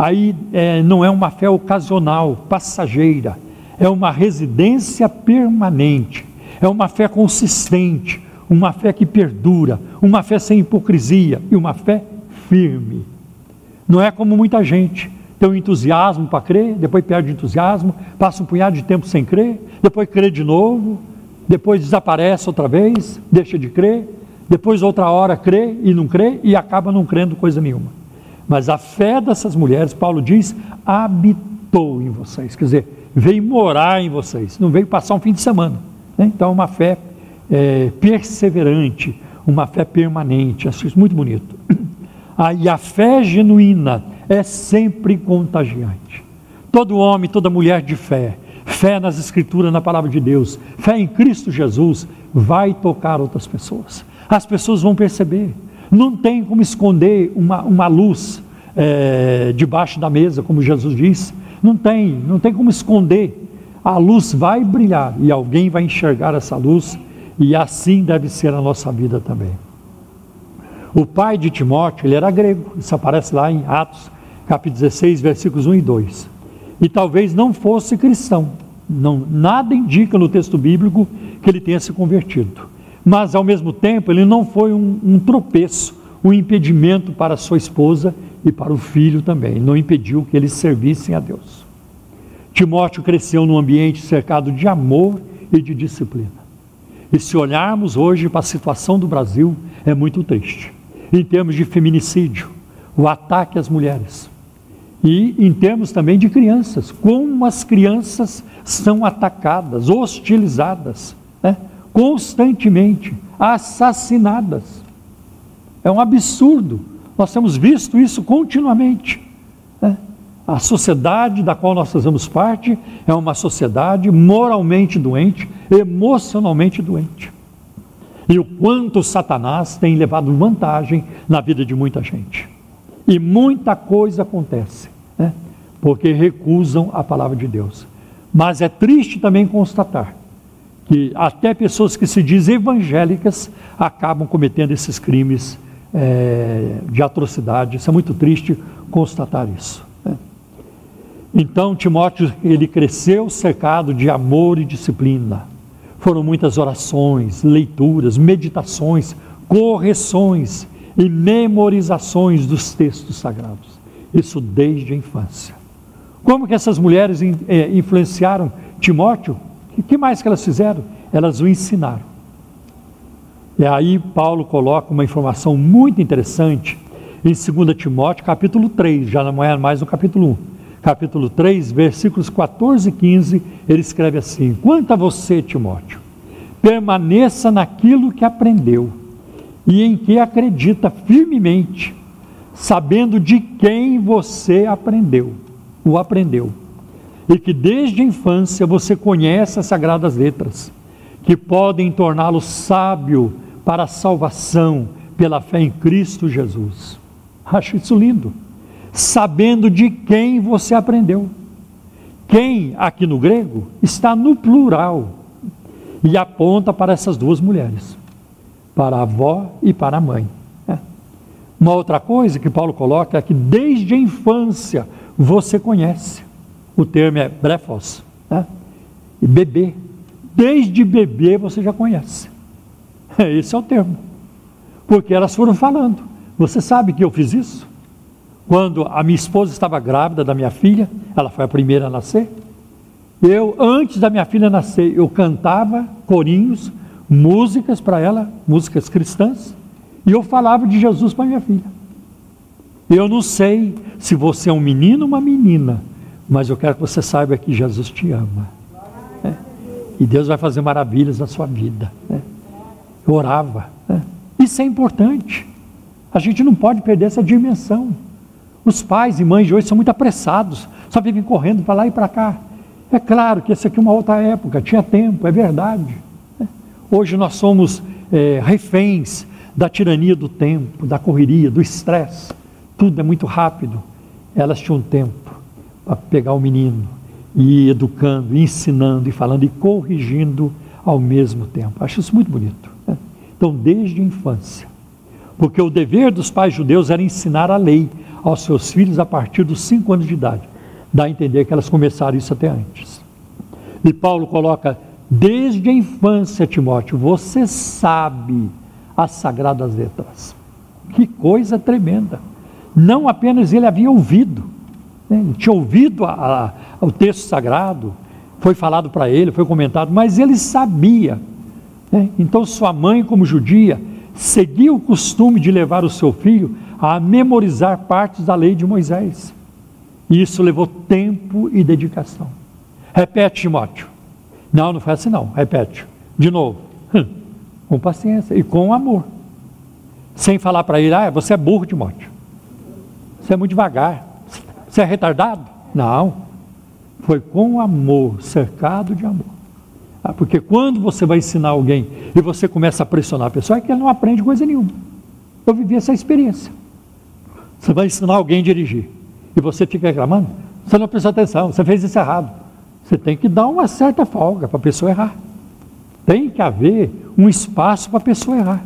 aí é, não é uma fé ocasional, passageira, é uma residência permanente, é uma fé consistente, uma fé que perdura, uma fé sem hipocrisia e uma fé firme. Não é como muita gente tem um entusiasmo para crer, depois perde o entusiasmo, passa um punhado de tempo sem crer, depois crê de novo, depois desaparece outra vez, deixa de crer, depois outra hora crê e não crê e acaba não crendo coisa nenhuma. Mas a fé dessas mulheres, Paulo diz, habitou em vocês, quer dizer, veio morar em vocês, não veio passar um fim de semana. Né? Então, uma fé é, perseverante, uma fé permanente, acho isso muito bonito. Ah, e a fé genuína é sempre contagiante. Todo homem, toda mulher de fé, fé nas Escrituras, na palavra de Deus, fé em Cristo Jesus, vai tocar outras pessoas. As pessoas vão perceber. Não tem como esconder uma, uma luz é, debaixo da mesa, como Jesus disse. Não tem, não tem como esconder. A luz vai brilhar e alguém vai enxergar essa luz, e assim deve ser a nossa vida também. O pai de Timóteo, ele era grego, isso aparece lá em Atos, capítulo 16, versículos 1 e 2. E talvez não fosse cristão, não, nada indica no texto bíblico que ele tenha se convertido. Mas, ao mesmo tempo, ele não foi um, um tropeço, um impedimento para sua esposa e para o filho também. Não impediu que eles servissem a Deus. Timóteo cresceu num ambiente cercado de amor e de disciplina. E se olharmos hoje para a situação do Brasil, é muito triste em termos de feminicídio, o ataque às mulheres. E em termos também de crianças, como as crianças são atacadas, hostilizadas, né? Constantemente, assassinadas. É um absurdo. Nós temos visto isso continuamente. Né? A sociedade da qual nós fazemos parte é uma sociedade moralmente doente, emocionalmente doente. E o quanto Satanás tem levado vantagem na vida de muita gente. E muita coisa acontece, né? porque recusam a palavra de Deus. Mas é triste também constatar que até pessoas que se dizem evangélicas acabam cometendo esses crimes é, de atrocidade. Isso é muito triste constatar isso. Né? Então Timóteo ele cresceu cercado de amor e disciplina. Foram muitas orações, leituras, meditações, correções e memorizações dos textos sagrados. Isso desde a infância. Como que essas mulheres é, influenciaram Timóteo? O que mais que elas fizeram? Elas o ensinaram. E aí Paulo coloca uma informação muito interessante em 2 Timóteo, capítulo 3, já não é mais no capítulo 1. Capítulo 3, versículos 14 e 15, ele escreve assim: Quanto a você, Timóteo, permaneça naquilo que aprendeu e em que acredita firmemente, sabendo de quem você aprendeu, o aprendeu, e que desde a infância você conhece as sagradas letras, que podem torná-lo sábio para a salvação pela fé em Cristo Jesus. Acho isso lindo. Sabendo de quem você aprendeu. Quem, aqui no grego, está no plural e aponta para essas duas mulheres, para a avó e para a mãe. É. Uma outra coisa que Paulo coloca é que desde a infância você conhece. O termo é brefos, né? e bebê. Desde bebê você já conhece. Esse é o termo. Porque elas foram falando. Você sabe que eu fiz isso? Quando a minha esposa estava grávida da minha filha, ela foi a primeira a nascer. Eu, antes da minha filha nascer, eu cantava corinhos, músicas para ela, músicas cristãs, e eu falava de Jesus para minha filha. Eu não sei se você é um menino ou uma menina, mas eu quero que você saiba que Jesus te ama. É. E Deus vai fazer maravilhas na sua vida. É orava. Né? Isso é importante. A gente não pode perder essa dimensão. Os pais e mães de hoje são muito apressados, só vivem correndo para lá e para cá. É claro que essa aqui é uma outra época, tinha tempo, é verdade. Né? Hoje nós somos é, reféns da tirania do tempo, da correria, do estresse. Tudo é muito rápido. Elas tinham tempo para pegar o menino e ir educando, ensinando e falando e corrigindo ao mesmo tempo. Acho isso muito bonito. Então, desde a infância. Porque o dever dos pais judeus era ensinar a lei aos seus filhos a partir dos cinco anos de idade. Dá a entender que elas começaram isso até antes. E Paulo coloca, desde a infância, Timóteo, você sabe as sagradas letras. Que coisa tremenda. Não apenas ele havia ouvido, né? tinha ouvido a, a, o texto sagrado, foi falado para ele, foi comentado, mas ele sabia né? Então, sua mãe, como judia, seguia o costume de levar o seu filho a memorizar partes da lei de Moisés. E isso levou tempo e dedicação. Repete, Timóteo. Não, não foi assim não. Repete. De novo. Hum. Com paciência e com amor. Sem falar para ele, ah, você é burro, Timóteo. Você é muito devagar. Você é retardado? Não. Foi com amor, cercado de amor. Ah, porque quando você vai ensinar alguém e você começa a pressionar a pessoa, é que ela não aprende coisa nenhuma. Eu vivi essa experiência. Você vai ensinar alguém a dirigir e você fica reclamando, você não prestou atenção, você fez isso errado. Você tem que dar uma certa folga para a pessoa errar. Tem que haver um espaço para a pessoa errar.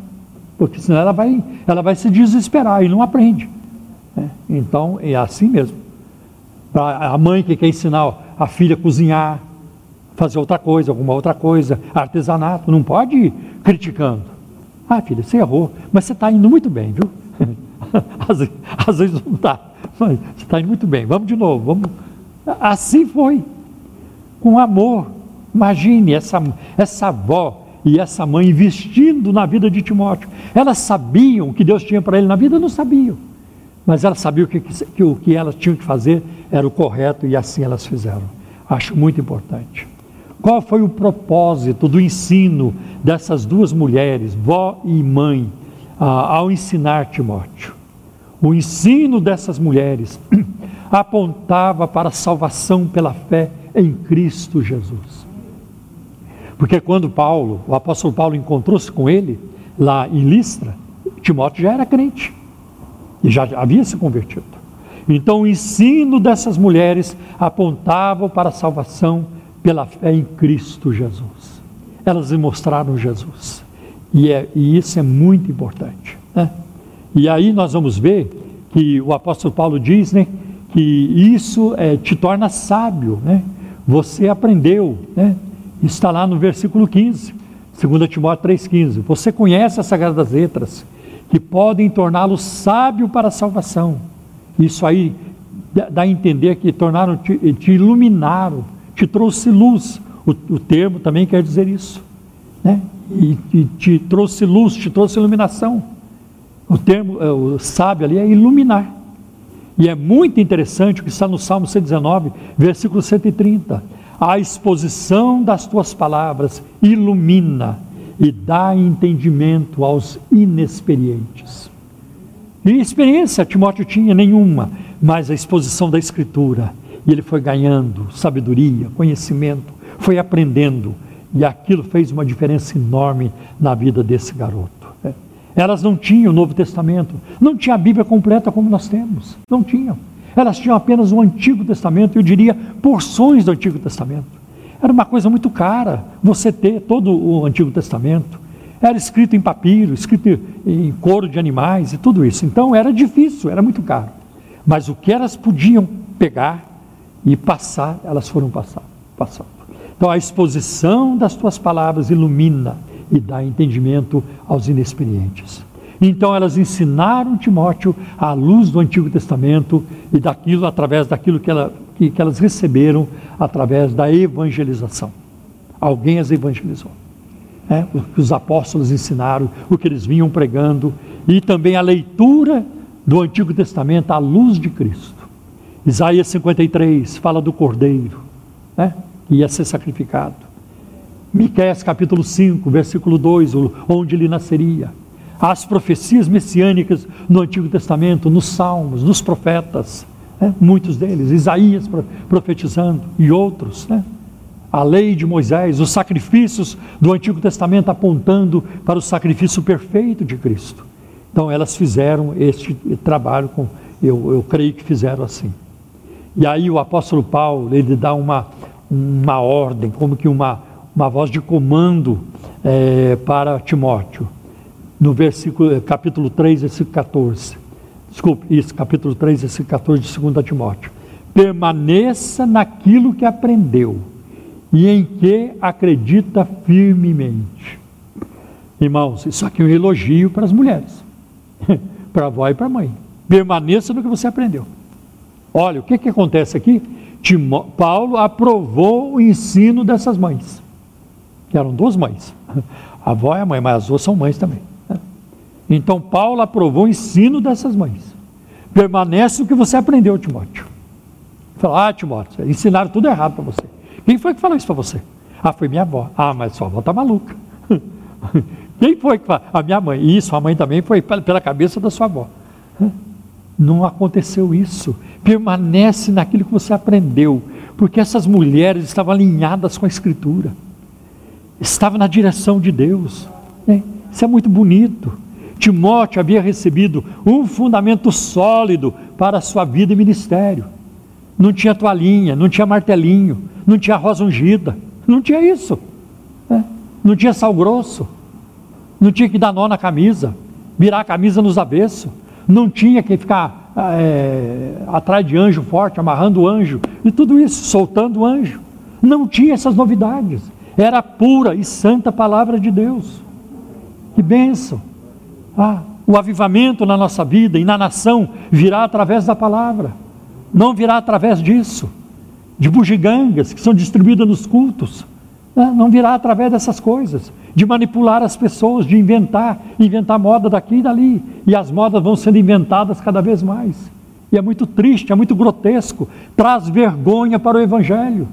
Porque senão ela vai, ela vai se desesperar e não aprende. Né? Então é assim mesmo. A mãe que quer ensinar a filha a cozinhar, fazer outra coisa, alguma outra coisa, artesanato, não pode ir criticando. Ah, filha, você errou, mas você está indo muito bem, viu? às, vezes, não está, mas você está indo muito bem, vamos de novo, vamos. Assim foi, com amor. Imagine essa, essa avó e essa mãe investindo na vida de Timóteo. Elas sabiam o que Deus tinha para ele na vida? Não sabiam. Mas elas sabiam que, que o que elas tinham que fazer era o correto e assim elas fizeram. Acho muito importante. Qual foi o propósito do ensino dessas duas mulheres, vó e mãe, ao ensinar Timóteo? O ensino dessas mulheres apontava para a salvação pela fé em Cristo Jesus. Porque quando Paulo, o apóstolo Paulo encontrou-se com ele lá em Listra, Timóteo já era crente e já havia se convertido. Então o ensino dessas mulheres apontava para a salvação pela fé em Cristo Jesus. Elas mostraram Jesus. E, é, e isso é muito importante. Né? E aí nós vamos ver que o apóstolo Paulo diz né, que isso é, te torna sábio. Né? Você aprendeu, né? está lá no versículo 15, 2 Timóteo 3,15. Você conhece as Sagradas Letras, que podem torná-lo sábio para a salvação. Isso aí dá a entender que tornaram, te, te iluminaram, te trouxe luz. O, o, termo também quer dizer isso. Né? E, e te trouxe luz, te trouxe iluminação. O termo, é, o sábio ali é iluminar. E é muito interessante o que está no Salmo 119, versículo 130. A exposição das tuas palavras ilumina e dá entendimento aos inexperientes. Nem experiência Timóteo tinha nenhuma, mas a exposição da Escritura. E ele foi ganhando sabedoria, conhecimento, foi aprendendo. E aquilo fez uma diferença enorme na vida desse garoto. Elas não tinham o Novo Testamento, não tinha a Bíblia completa como nós temos, não tinham. Elas tinham apenas o Antigo Testamento, eu diria porções do Antigo Testamento. Era uma coisa muito cara você ter todo o Antigo Testamento. Era escrito em papiro, escrito em couro de animais e tudo isso. Então era difícil, era muito caro. Mas o que elas podiam pegar e passar, elas foram passar, passando. Então a exposição das tuas palavras ilumina e dá entendimento aos inexperientes. Então elas ensinaram Timóteo à luz do Antigo Testamento e daquilo através daquilo que, ela, que, que elas receberam através da evangelização. Alguém as evangelizou. É, o que os apóstolos ensinaram, o que eles vinham pregando, e também a leitura do Antigo Testamento à luz de Cristo. Isaías 53 fala do cordeiro, né, que ia ser sacrificado. Miqueias capítulo 5, versículo 2, onde ele nasceria. As profecias messiânicas no Antigo Testamento, nos Salmos, nos profetas, né? muitos deles, Isaías profetizando e outros, né? a lei de Moisés, os sacrifícios do Antigo Testamento apontando para o sacrifício perfeito de Cristo. Então elas fizeram este trabalho com, eu, eu creio que fizeram assim. E aí o apóstolo Paulo, ele dá uma, uma ordem, como que uma, uma voz de comando é, para Timóteo, no versículo, capítulo 3, versículo 14. Desculpe, isso, capítulo 3, versículo 14 de 2 Timóteo. Permaneça naquilo que aprendeu e em que acredita firmemente. Irmãos, isso aqui é um elogio para as mulheres, para a avó e para a mãe. Permaneça no que você aprendeu. Olha, o que, que acontece aqui? Timó Paulo aprovou o ensino dessas mães que eram duas mães. A avó é a mãe, mas as duas são mães também. Então Paulo aprovou o ensino dessas mães. Permanece o que você aprendeu, Timóteo. Falou, ah, Timóteo, ensinaram tudo errado para você. Quem foi que falou isso para você? Ah, foi minha avó. Ah, mas sua avó está maluca. Quem foi que falou? A minha mãe. Isso, a mãe também foi pela cabeça da sua avó. Não aconteceu isso. Permanece naquilo que você aprendeu. Porque essas mulheres estavam alinhadas com a Escritura estava na direção de Deus. Né? Isso é muito bonito. Timóteo havia recebido um fundamento sólido para a sua vida e ministério. Não tinha toalhinha, não tinha martelinho, não tinha rosa ungida, não tinha isso. Né? Não tinha sal grosso, não tinha que dar nó na camisa, virar a camisa nos avessos, não tinha que ficar é, atrás de anjo forte, amarrando o anjo, e tudo isso, soltando o anjo. Não tinha essas novidades era a pura e santa palavra de Deus. Que benção! Ah, o avivamento na nossa vida e na nação virá através da palavra, não virá através disso, de bugigangas que são distribuídas nos cultos. Né? Não virá através dessas coisas, de manipular as pessoas, de inventar, inventar moda daqui e dali. E as modas vão sendo inventadas cada vez mais. E é muito triste, é muito grotesco, traz vergonha para o Evangelho.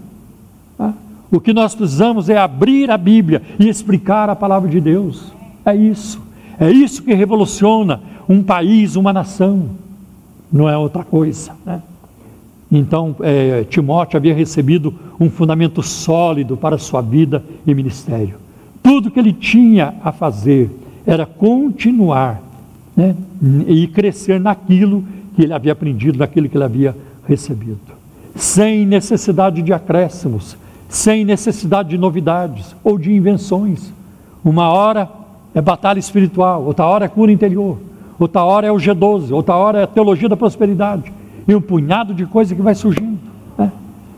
Né? O que nós precisamos é abrir a Bíblia e explicar a palavra de Deus. É isso. É isso que revoluciona um país, uma nação. Não é outra coisa. Né? Então, é, Timóteo havia recebido um fundamento sólido para sua vida e ministério. Tudo que ele tinha a fazer era continuar né, e crescer naquilo que ele havia aprendido, naquilo que ele havia recebido. Sem necessidade de acréscimos, sem necessidade de novidades ou de invenções. Uma hora é batalha espiritual, outra hora é cura interior, outra hora é o G12, outra hora é a teologia da prosperidade e um punhado de coisa que vai surgindo, né?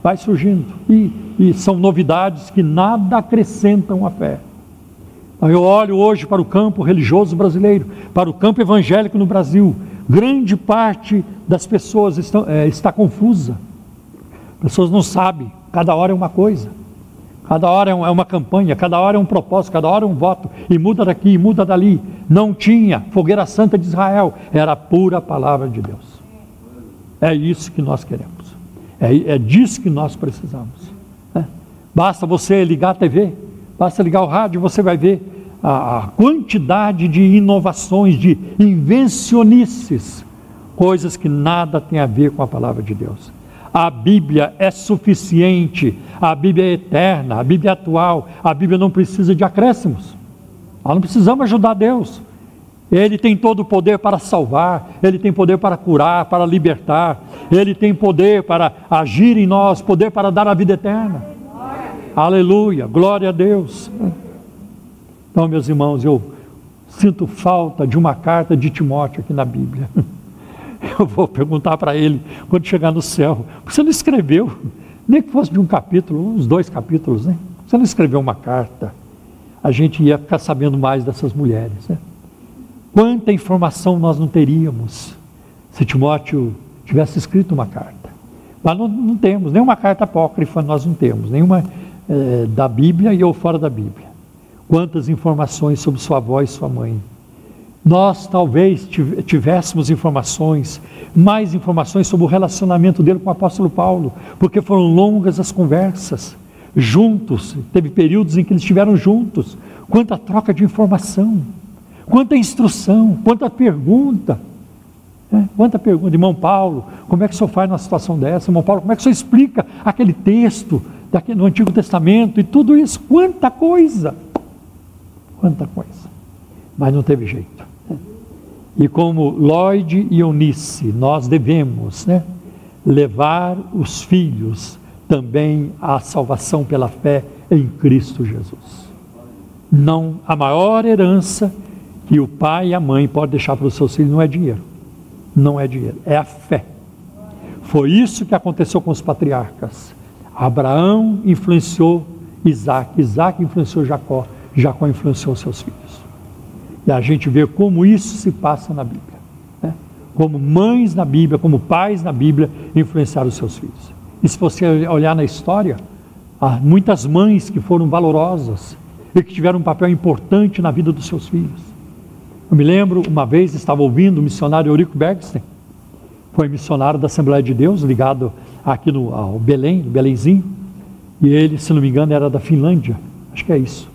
vai surgindo. E, e são novidades que nada acrescentam à fé. Eu olho hoje para o campo religioso brasileiro, para o campo evangélico no Brasil. Grande parte das pessoas estão, é, está confusa. Pessoas não sabem, cada hora é uma coisa. Cada hora é, é uma campanha, cada hora é um propósito, cada hora é um voto, e muda daqui, muda dali. Não tinha fogueira santa de Israel, era a pura palavra de Deus. É isso que nós queremos. É, é disso que nós precisamos. Né? Basta você ligar a TV, basta ligar o rádio, você vai ver a, a quantidade de inovações, de invencionices, coisas que nada tem a ver com a palavra de Deus. A Bíblia é suficiente, a Bíblia é eterna, a Bíblia é atual, a Bíblia não precisa de acréscimos. Nós não precisamos ajudar Deus. Ele tem todo o poder para salvar, Ele tem poder para curar, para libertar, Ele tem poder para agir em nós, poder para dar a vida eterna. Aleluia, glória a Deus. Então, meus irmãos, eu sinto falta de uma carta de Timóteo aqui na Bíblia. Eu vou perguntar para ele quando chegar no céu: você não escreveu, nem que fosse de um capítulo, uns dois capítulos, né? Você não escreveu uma carta. A gente ia ficar sabendo mais dessas mulheres, né? Quanta informação nós não teríamos se Timóteo tivesse escrito uma carta. Mas não, não temos, nenhuma carta apócrifa nós não temos, nenhuma é, da Bíblia e ou fora da Bíblia. Quantas informações sobre sua avó e sua mãe. Nós talvez tivéssemos informações, mais informações sobre o relacionamento dele com o apóstolo Paulo, porque foram longas as conversas, juntos, teve períodos em que eles estiveram juntos. Quanta troca de informação. Quanta instrução, quanta pergunta. É, quanta pergunta, irmão Paulo, como é que o senhor faz numa situação dessa? Irmão Paulo, como é que o senhor explica aquele texto daquele, no Antigo Testamento e tudo isso? Quanta coisa! Quanta coisa. Mas não teve jeito. E como Lloyd e Eunice, nós devemos né, levar os filhos também à salvação pela fé em Cristo Jesus. Não a maior herança que o pai e a mãe podem deixar para os seus filhos não é dinheiro. Não é dinheiro, é a fé. Foi isso que aconteceu com os patriarcas. Abraão influenciou Isaac, Isaac influenciou Jacó, Jacó influenciou seus filhos. E a gente vê como isso se passa na Bíblia. Né? Como mães na Bíblia, como pais na Bíblia influenciaram os seus filhos. E se você olhar na história, há muitas mães que foram valorosas e que tiveram um papel importante na vida dos seus filhos. Eu me lembro, uma vez estava ouvindo o missionário Eurico Bergstein, foi missionário da Assembleia de Deus, ligado aqui no, ao Belém, no Belenzinho, e ele, se não me engano, era da Finlândia, acho que é isso.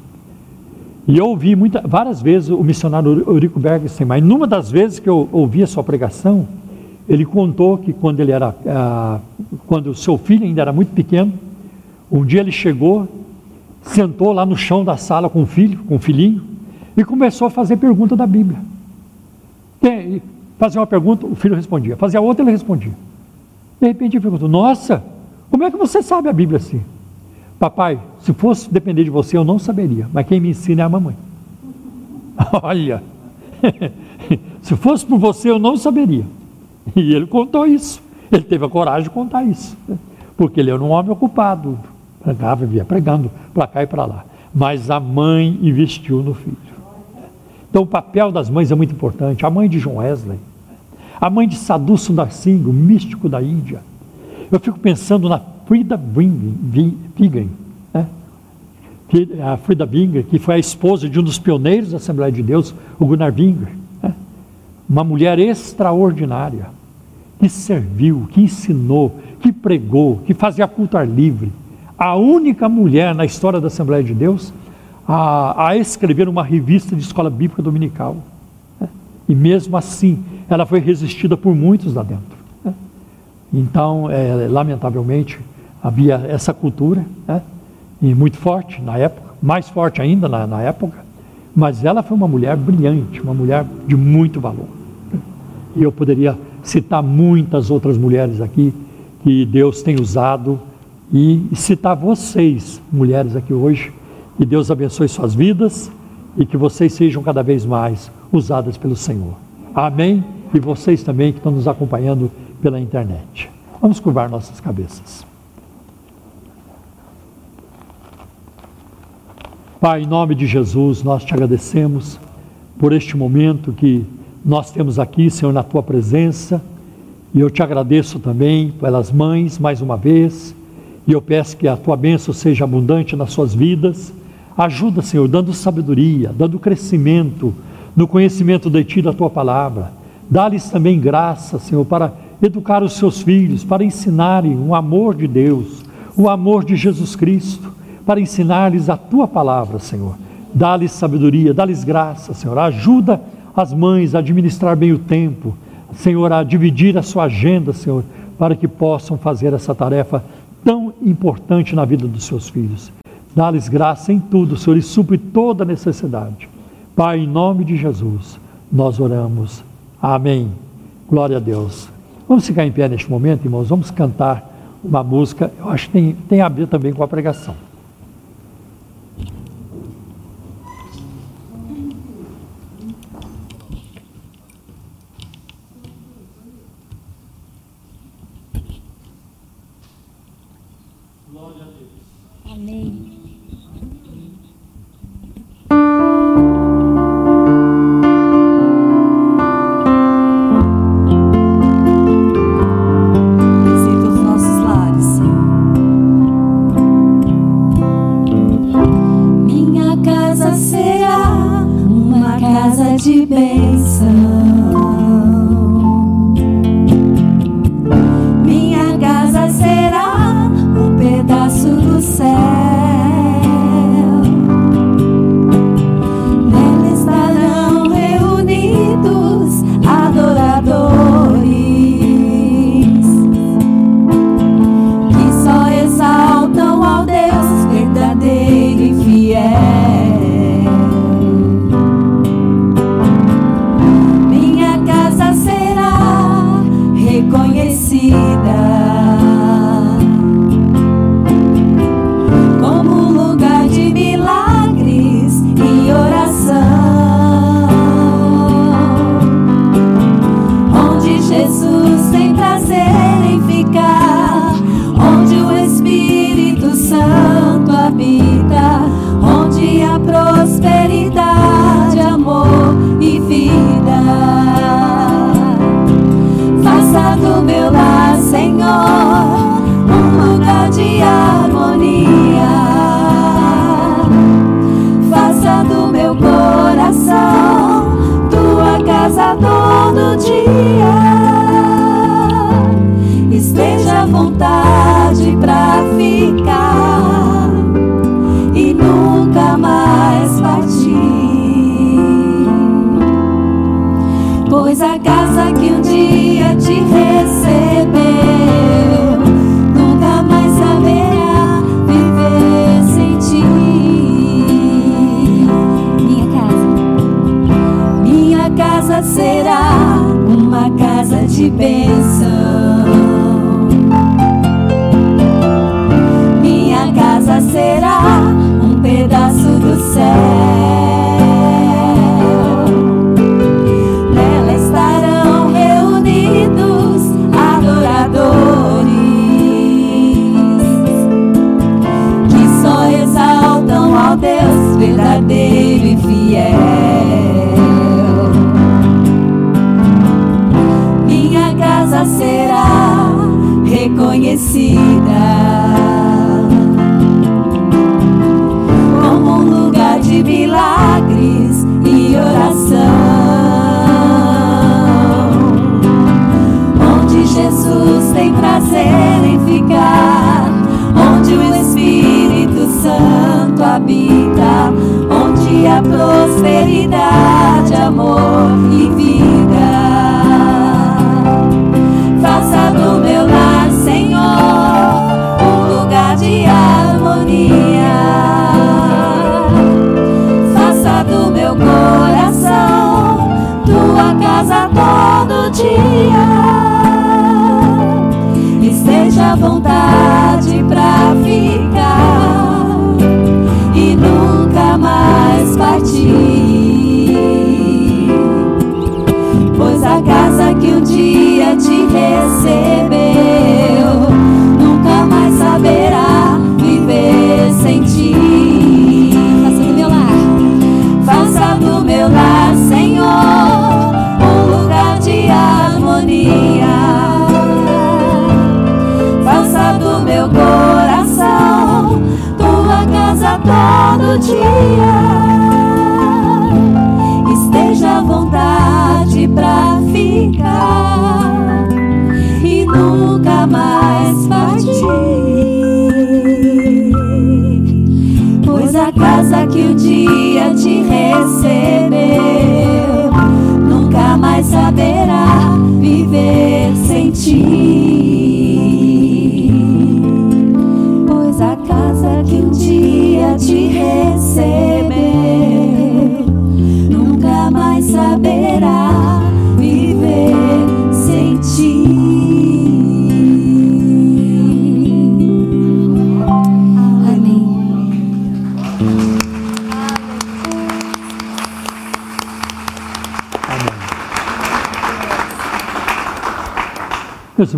E eu ouvi muita, várias vezes o missionário Eurico Bergstein, mas numa das vezes que eu ouvi a sua pregação, ele contou que quando ele era, ah, quando o seu filho ainda era muito pequeno, um dia ele chegou, sentou lá no chão da sala com o filho, com o filhinho, e começou a fazer pergunta da Bíblia. Fazia uma pergunta, o filho respondia. Fazia outra, ele respondia. De repente ele perguntou: Nossa, como é que você sabe a Bíblia assim? Papai, se fosse depender de você, eu não saberia, mas quem me ensina é a mamãe. Olha, se fosse por você, eu não saberia. E ele contou isso. Ele teve a coragem de contar isso, porque ele era um homem ocupado, pregava, vivia pregando para cá e para lá. Mas a mãe investiu no filho. Então o papel das mães é muito importante. A mãe de John Wesley, a mãe de Sadhu Sundar Singh, o místico da Índia. Eu fico pensando na Frida Wiggin, né? que, a Frida Binger, que foi a esposa de um dos pioneiros da Assembleia de Deus, o Gunnar Binger. Né? Uma mulher extraordinária, que serviu, que ensinou, que pregou, que fazia culto ar livre. A única mulher na história da Assembleia de Deus a, a escrever uma revista de escola bíblica dominical. Né? E mesmo assim, ela foi resistida por muitos lá dentro. Né? Então, é, lamentavelmente, havia essa cultura. Né? e muito forte na época, mais forte ainda na, na época, mas ela foi uma mulher brilhante, uma mulher de muito valor. E eu poderia citar muitas outras mulheres aqui que Deus tem usado e citar vocês, mulheres aqui hoje, que Deus abençoe suas vidas e que vocês sejam cada vez mais usadas pelo Senhor. Amém? E vocês também que estão nos acompanhando pela internet. Vamos curvar nossas cabeças. Pai, em nome de Jesus, nós te agradecemos por este momento que nós temos aqui, Senhor, na tua presença. E eu te agradeço também pelas mães, mais uma vez. E eu peço que a tua bênção seja abundante nas suas vidas. Ajuda, Senhor, dando sabedoria, dando crescimento no conhecimento de ti, da tua palavra. Dá-lhes também graça, Senhor, para educar os seus filhos, para ensinarem o amor de Deus, o amor de Jesus Cristo para ensinar-lhes a tua palavra, Senhor. Dá-lhes sabedoria, dá-lhes graça, Senhor. Ajuda as mães a administrar bem o tempo, Senhor, a dividir a sua agenda, Senhor, para que possam fazer essa tarefa tão importante na vida dos seus filhos. Dá-lhes graça em tudo, Senhor, e supre toda necessidade. Pai, em nome de Jesus, nós oramos. Amém. Glória a Deus. Vamos ficar em pé neste momento, irmãos. Vamos cantar uma música. Eu acho que tem, tem a ver também com a pregação.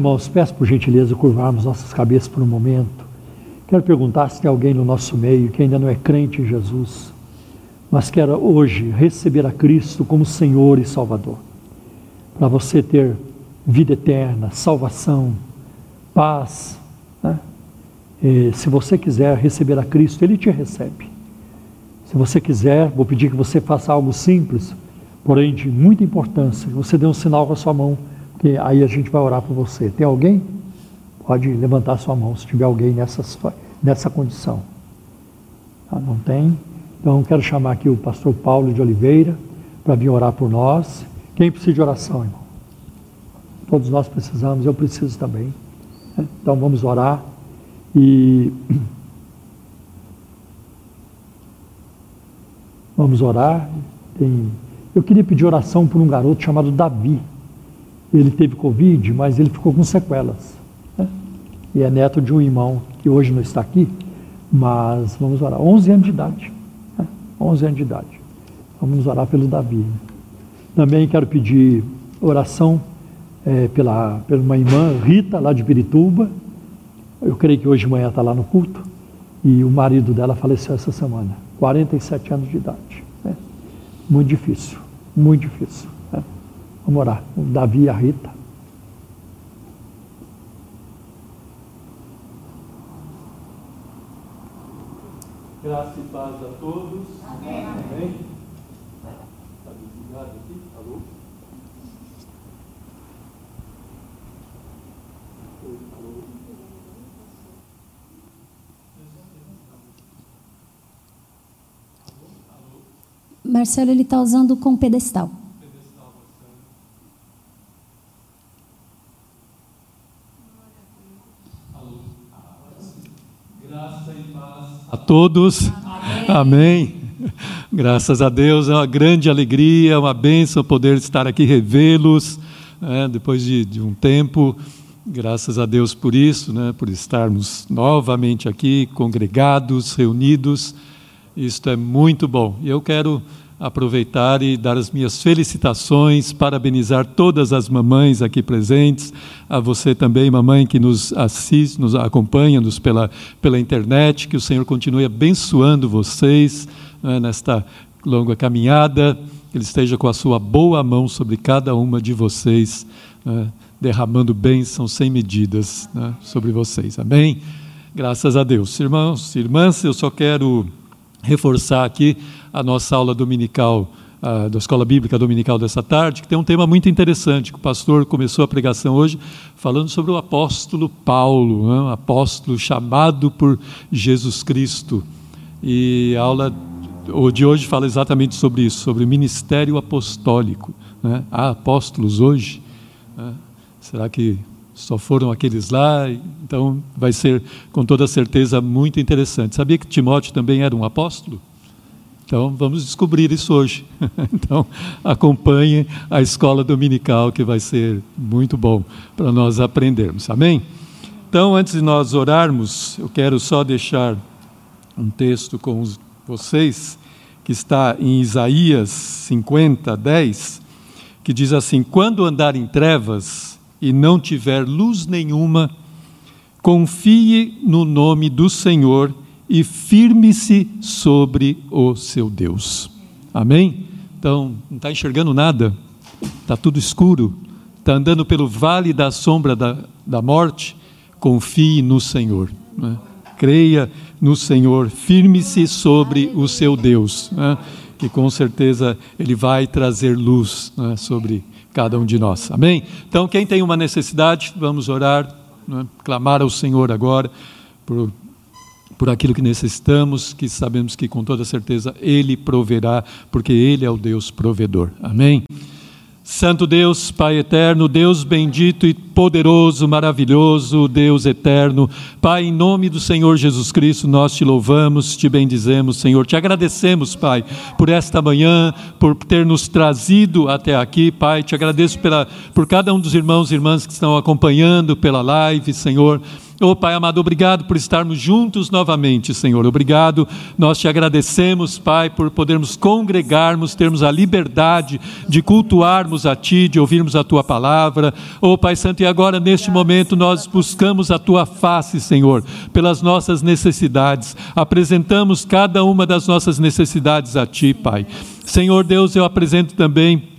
Irmãos, peço por gentileza curvarmos nossas cabeças por um momento. Quero perguntar se tem alguém no nosso meio que ainda não é crente em Jesus, mas quer hoje receber a Cristo como Senhor e Salvador. Para você ter vida eterna, salvação, paz. Né? Se você quiser receber a Cristo, Ele te recebe. Se você quiser, vou pedir que você faça algo simples, porém de muita importância, que você dê um sinal com a sua mão que aí a gente vai orar por você. Tem alguém? Pode levantar sua mão se tiver alguém nessa, nessa condição. Ah, não tem? Então quero chamar aqui o pastor Paulo de Oliveira para vir orar por nós. Quem precisa de oração, irmão? Todos nós precisamos, eu preciso também. né? Então vamos orar e vamos orar. Tem... Eu queria pedir oração por um garoto chamado Davi. Ele teve Covid, mas ele ficou com sequelas. né? E é neto de um irmão que hoje não está aqui, mas vamos orar. 11 anos de idade. né? 11 anos de idade. Vamos orar pelo Davi. né? Também quero pedir oração eh, pela, pela uma irmã, Rita, lá de Pirituba. Eu creio que hoje de manhã está lá no culto. E o marido dela faleceu essa semana. 47 anos de idade. né? Muito difícil. Muito difícil. Vamos orar. O Davi e a Rita. Graça e paz a todos. Amém. Amém. Tá desligado aqui? Alô? Alô? Marcelo, ele está usando com pedestal. Graça e paz a todos. Amém. Graças a Deus, é uma grande alegria, uma bênção poder estar aqui revê-los né, depois de, de um tempo. Graças a Deus por isso, né, por estarmos novamente aqui, congregados, reunidos. Isto é muito bom. E eu quero aproveitar e dar as minhas felicitações, parabenizar todas as mamães aqui presentes, a você também, mamãe, que nos assiste, nos acompanha nos pela, pela internet, que o Senhor continue abençoando vocês né, nesta longa caminhada, que Ele esteja com a sua boa mão sobre cada uma de vocês, né, derramando bênçãos sem medidas né, sobre vocês. Amém? Graças a Deus. Irmãos, irmãs, eu só quero reforçar aqui a nossa aula dominical ah, da Escola Bíblica Dominical dessa tarde, que tem um tema muito interessante, que o pastor começou a pregação hoje falando sobre o apóstolo Paulo, né, um apóstolo chamado por Jesus Cristo. E a aula de hoje fala exatamente sobre isso, sobre o ministério apostólico. Né? Há apóstolos hoje? né? Será que só foram aqueles lá? Então vai ser com toda certeza muito interessante. Sabia que Timóteo também era um apóstolo? Então, vamos descobrir isso hoje. Então, acompanhe a escola dominical, que vai ser muito bom para nós aprendermos. Amém? Então, antes de nós orarmos, eu quero só deixar um texto com vocês, que está em Isaías 50, 10, que diz assim: Quando andar em trevas e não tiver luz nenhuma, confie no nome do Senhor e firme-se sobre o seu Deus. Amém? Então, não está enxergando nada, está tudo escuro, está andando pelo vale da sombra da, da morte, confie no Senhor. Né? Creia no Senhor, firme-se sobre o seu Deus, né? que com certeza Ele vai trazer luz né? sobre cada um de nós. Amém? Então, quem tem uma necessidade, vamos orar, né? clamar ao Senhor agora por por aquilo que necessitamos, que sabemos que com toda certeza Ele proverá, porque Ele é o Deus provedor. Amém? Santo Deus, Pai eterno, Deus bendito e poderoso, maravilhoso, Deus eterno, Pai, em nome do Senhor Jesus Cristo, nós te louvamos, te bendizemos, Senhor, te agradecemos, Pai, por esta manhã, por ter nos trazido até aqui, Pai, te agradeço pela, por cada um dos irmãos e irmãs que estão acompanhando pela live, Senhor. Oh, Pai amado, obrigado por estarmos juntos novamente, Senhor. Obrigado. Nós te agradecemos, Pai, por podermos congregarmos, termos a liberdade de cultuarmos a Ti, de ouvirmos a Tua palavra. Oh, Pai Santo, e agora neste momento nós buscamos a Tua face, Senhor, pelas nossas necessidades. Apresentamos cada uma das nossas necessidades a Ti, Pai. Senhor Deus, eu apresento também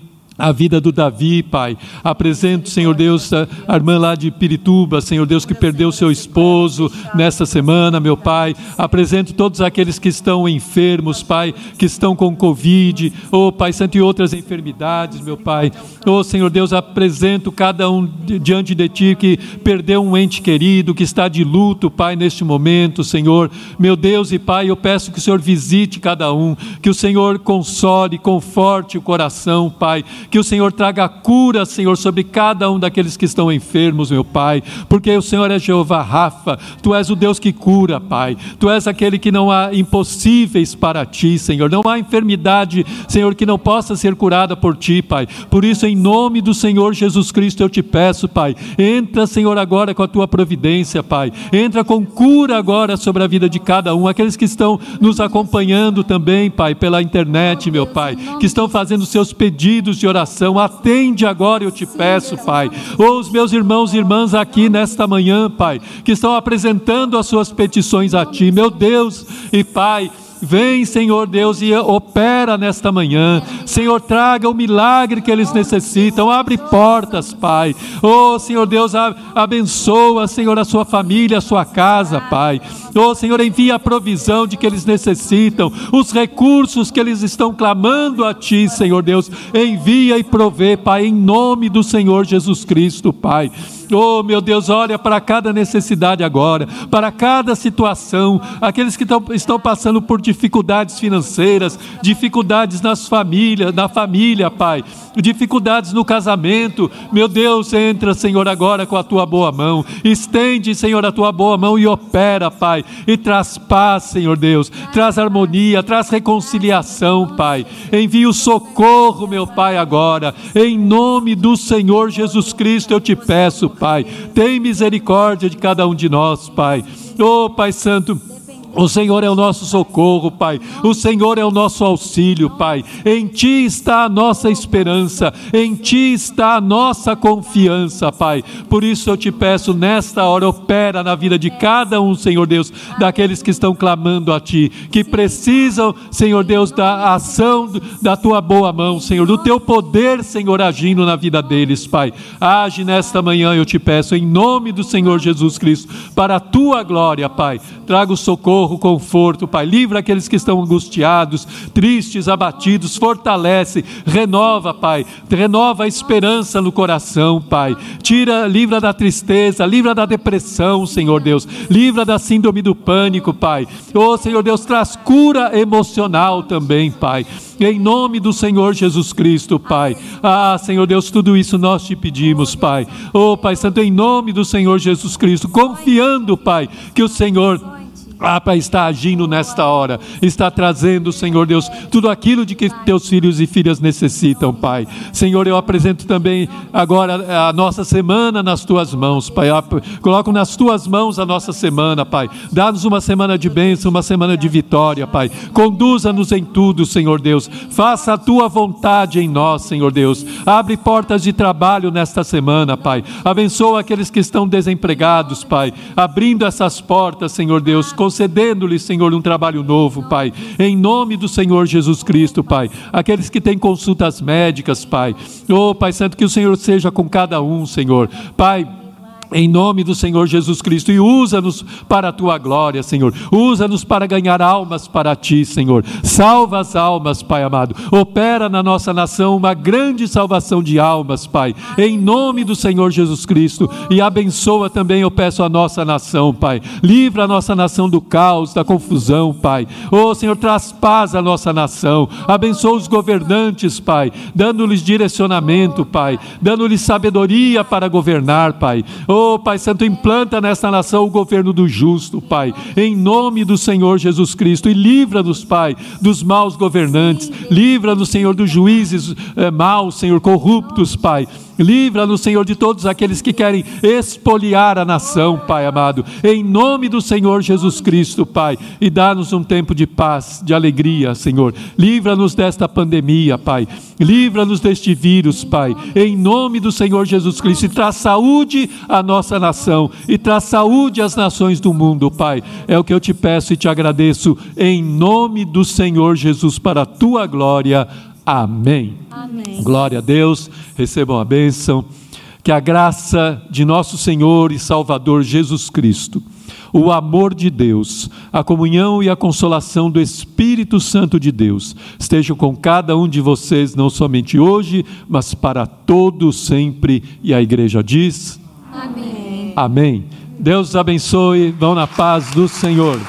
a vida do Davi, Pai. Apresento, Senhor Deus, a irmã lá de Pirituba, Senhor Deus, que perdeu seu esposo nessa semana, meu Pai. Apresento todos aqueles que estão enfermos, Pai, que estão com Covid, oh Pai Santo, e outras enfermidades, meu Pai. Oh Senhor Deus, apresento cada um diante de Ti que perdeu um ente querido, que está de luto, Pai, neste momento, Senhor. Meu Deus e Pai, eu peço que o Senhor visite cada um, que o Senhor console, conforte o coração, Pai que o Senhor traga cura, Senhor, sobre cada um daqueles que estão enfermos, meu Pai, porque o Senhor é Jeová Rafa, Tu és o Deus que cura, Pai, Tu és aquele que não há impossíveis para Ti, Senhor, não há enfermidade, Senhor, que não possa ser curada por Ti, Pai, por isso, em nome do Senhor Jesus Cristo, eu te peço, Pai, entra, Senhor, agora com a Tua providência, Pai, entra com cura agora sobre a vida de cada um, aqueles que estão nos acompanhando também, Pai, pela internet, meu Pai, que estão fazendo seus pedidos de oração oração. Atende agora, eu te peço, Pai. Ou os meus irmãos e irmãs aqui nesta manhã, Pai, que estão apresentando as suas petições a Ti, meu Deus e Pai. Vem, Senhor Deus, e opera nesta manhã. Senhor, traga o milagre que eles necessitam. Abre portas, Pai. Oh, Senhor Deus, abençoa, Senhor, a sua família, a sua casa, Pai. Oh, Senhor, envia a provisão de que eles necessitam, os recursos que eles estão clamando a Ti, Senhor Deus. Envia e provê, Pai, em nome do Senhor Jesus Cristo, Pai. Oh, meu Deus, olha para cada necessidade agora, para cada situação, aqueles que estão, estão passando por dificuldades financeiras, dificuldades nas famílias, na família, Pai, dificuldades no casamento. Meu Deus, entra, Senhor, agora com a tua boa mão. Estende, Senhor, a tua boa mão e opera, Pai, e traz paz, Senhor Deus, traz harmonia, traz reconciliação, Pai. Envia o socorro, meu Pai, agora. Em nome do Senhor Jesus Cristo, eu te peço, Pai. Tem misericórdia de cada um de nós, Pai. Oh, Pai Santo. O Senhor é o nosso socorro, Pai. O Senhor é o nosso auxílio, Pai. Em Ti está a nossa esperança, em Ti está a nossa confiança, Pai. Por isso eu te peço, nesta hora, opera na vida de cada um, Senhor Deus, daqueles que estão clamando a Ti, que precisam, Senhor Deus, da ação da Tua boa mão, Senhor, do Teu poder, Senhor, agindo na vida deles, Pai. Age nesta manhã, eu te peço, em nome do Senhor Jesus Cristo, para a Tua glória, Pai. Traga o socorro socorro, conforto, Pai. Livra aqueles que estão angustiados, tristes, abatidos, fortalece, renova, Pai. Renova a esperança no coração, Pai. Tira, livra da tristeza, livra da depressão, Senhor Deus. Livra da síndrome do pânico, Pai. Oh, Senhor Deus, traz cura emocional também, Pai. Em nome do Senhor Jesus Cristo, Pai. Ah, Senhor Deus, tudo isso nós te pedimos, Pai. Oh, Pai Santo, em nome do Senhor Jesus Cristo, confiando, Pai, que o Senhor Ah, Pai, está agindo nesta hora, está trazendo, Senhor Deus, tudo aquilo de que teus filhos e filhas necessitam, Pai. Senhor, eu apresento também agora a nossa semana nas tuas mãos, Pai. Coloco nas tuas mãos a nossa semana, Pai. Dá-nos uma semana de bênção, uma semana de vitória, Pai. Conduza-nos em tudo, Senhor Deus. Faça a tua vontade em nós, Senhor Deus. Abre portas de trabalho nesta semana, Pai. Abençoa aqueles que estão desempregados, Pai. Abrindo essas portas, Senhor Deus concedendo-lhe, Senhor, um trabalho novo, Pai. Em nome do Senhor Jesus Cristo, Pai. Aqueles que têm consultas médicas, Pai. Oh, Pai Santo, que o Senhor seja com cada um, Senhor. Pai, em nome do Senhor Jesus Cristo, e usa-nos para a tua glória, Senhor. Usa-nos para ganhar almas para ti, Senhor. Salva as almas, Pai amado. Opera na nossa nação uma grande salvação de almas, Pai. Em nome do Senhor Jesus Cristo. E abençoa também, eu peço, a nossa nação, Pai. Livra a nossa nação do caos, da confusão, Pai. Oh, Senhor, traz paz à nossa nação. Abençoa os governantes, Pai. Dando-lhes direcionamento, Pai. Dando-lhes sabedoria para governar, Pai. Oh, Oh, Pai Santo, implanta nesta nação o governo do justo, Pai, em nome do Senhor Jesus Cristo, e livra-nos, Pai, dos maus governantes, livra-nos, Senhor, dos juízes eh, maus, Senhor, corruptos, Pai. Livra-nos, Senhor, de todos aqueles que querem expoliar a nação, Pai amado. Em nome do Senhor Jesus Cristo, Pai. E dá-nos um tempo de paz, de alegria, Senhor. Livra-nos desta pandemia, Pai. Livra-nos deste vírus, Pai. Em nome do Senhor Jesus Cristo. E traz saúde à nossa nação. E traz saúde às nações do mundo, Pai. É o que eu te peço e te agradeço. Em nome do Senhor Jesus, para a tua glória. Amém. Amém. Glória a Deus. Recebam a bênção. Que a graça de nosso Senhor e Salvador Jesus Cristo, o amor de Deus, a comunhão e a consolação do Espírito Santo de Deus estejam com cada um de vocês, não somente hoje, mas para todos sempre. E a igreja diz: Amém. Amém. Deus abençoe. Vão na paz do Senhor.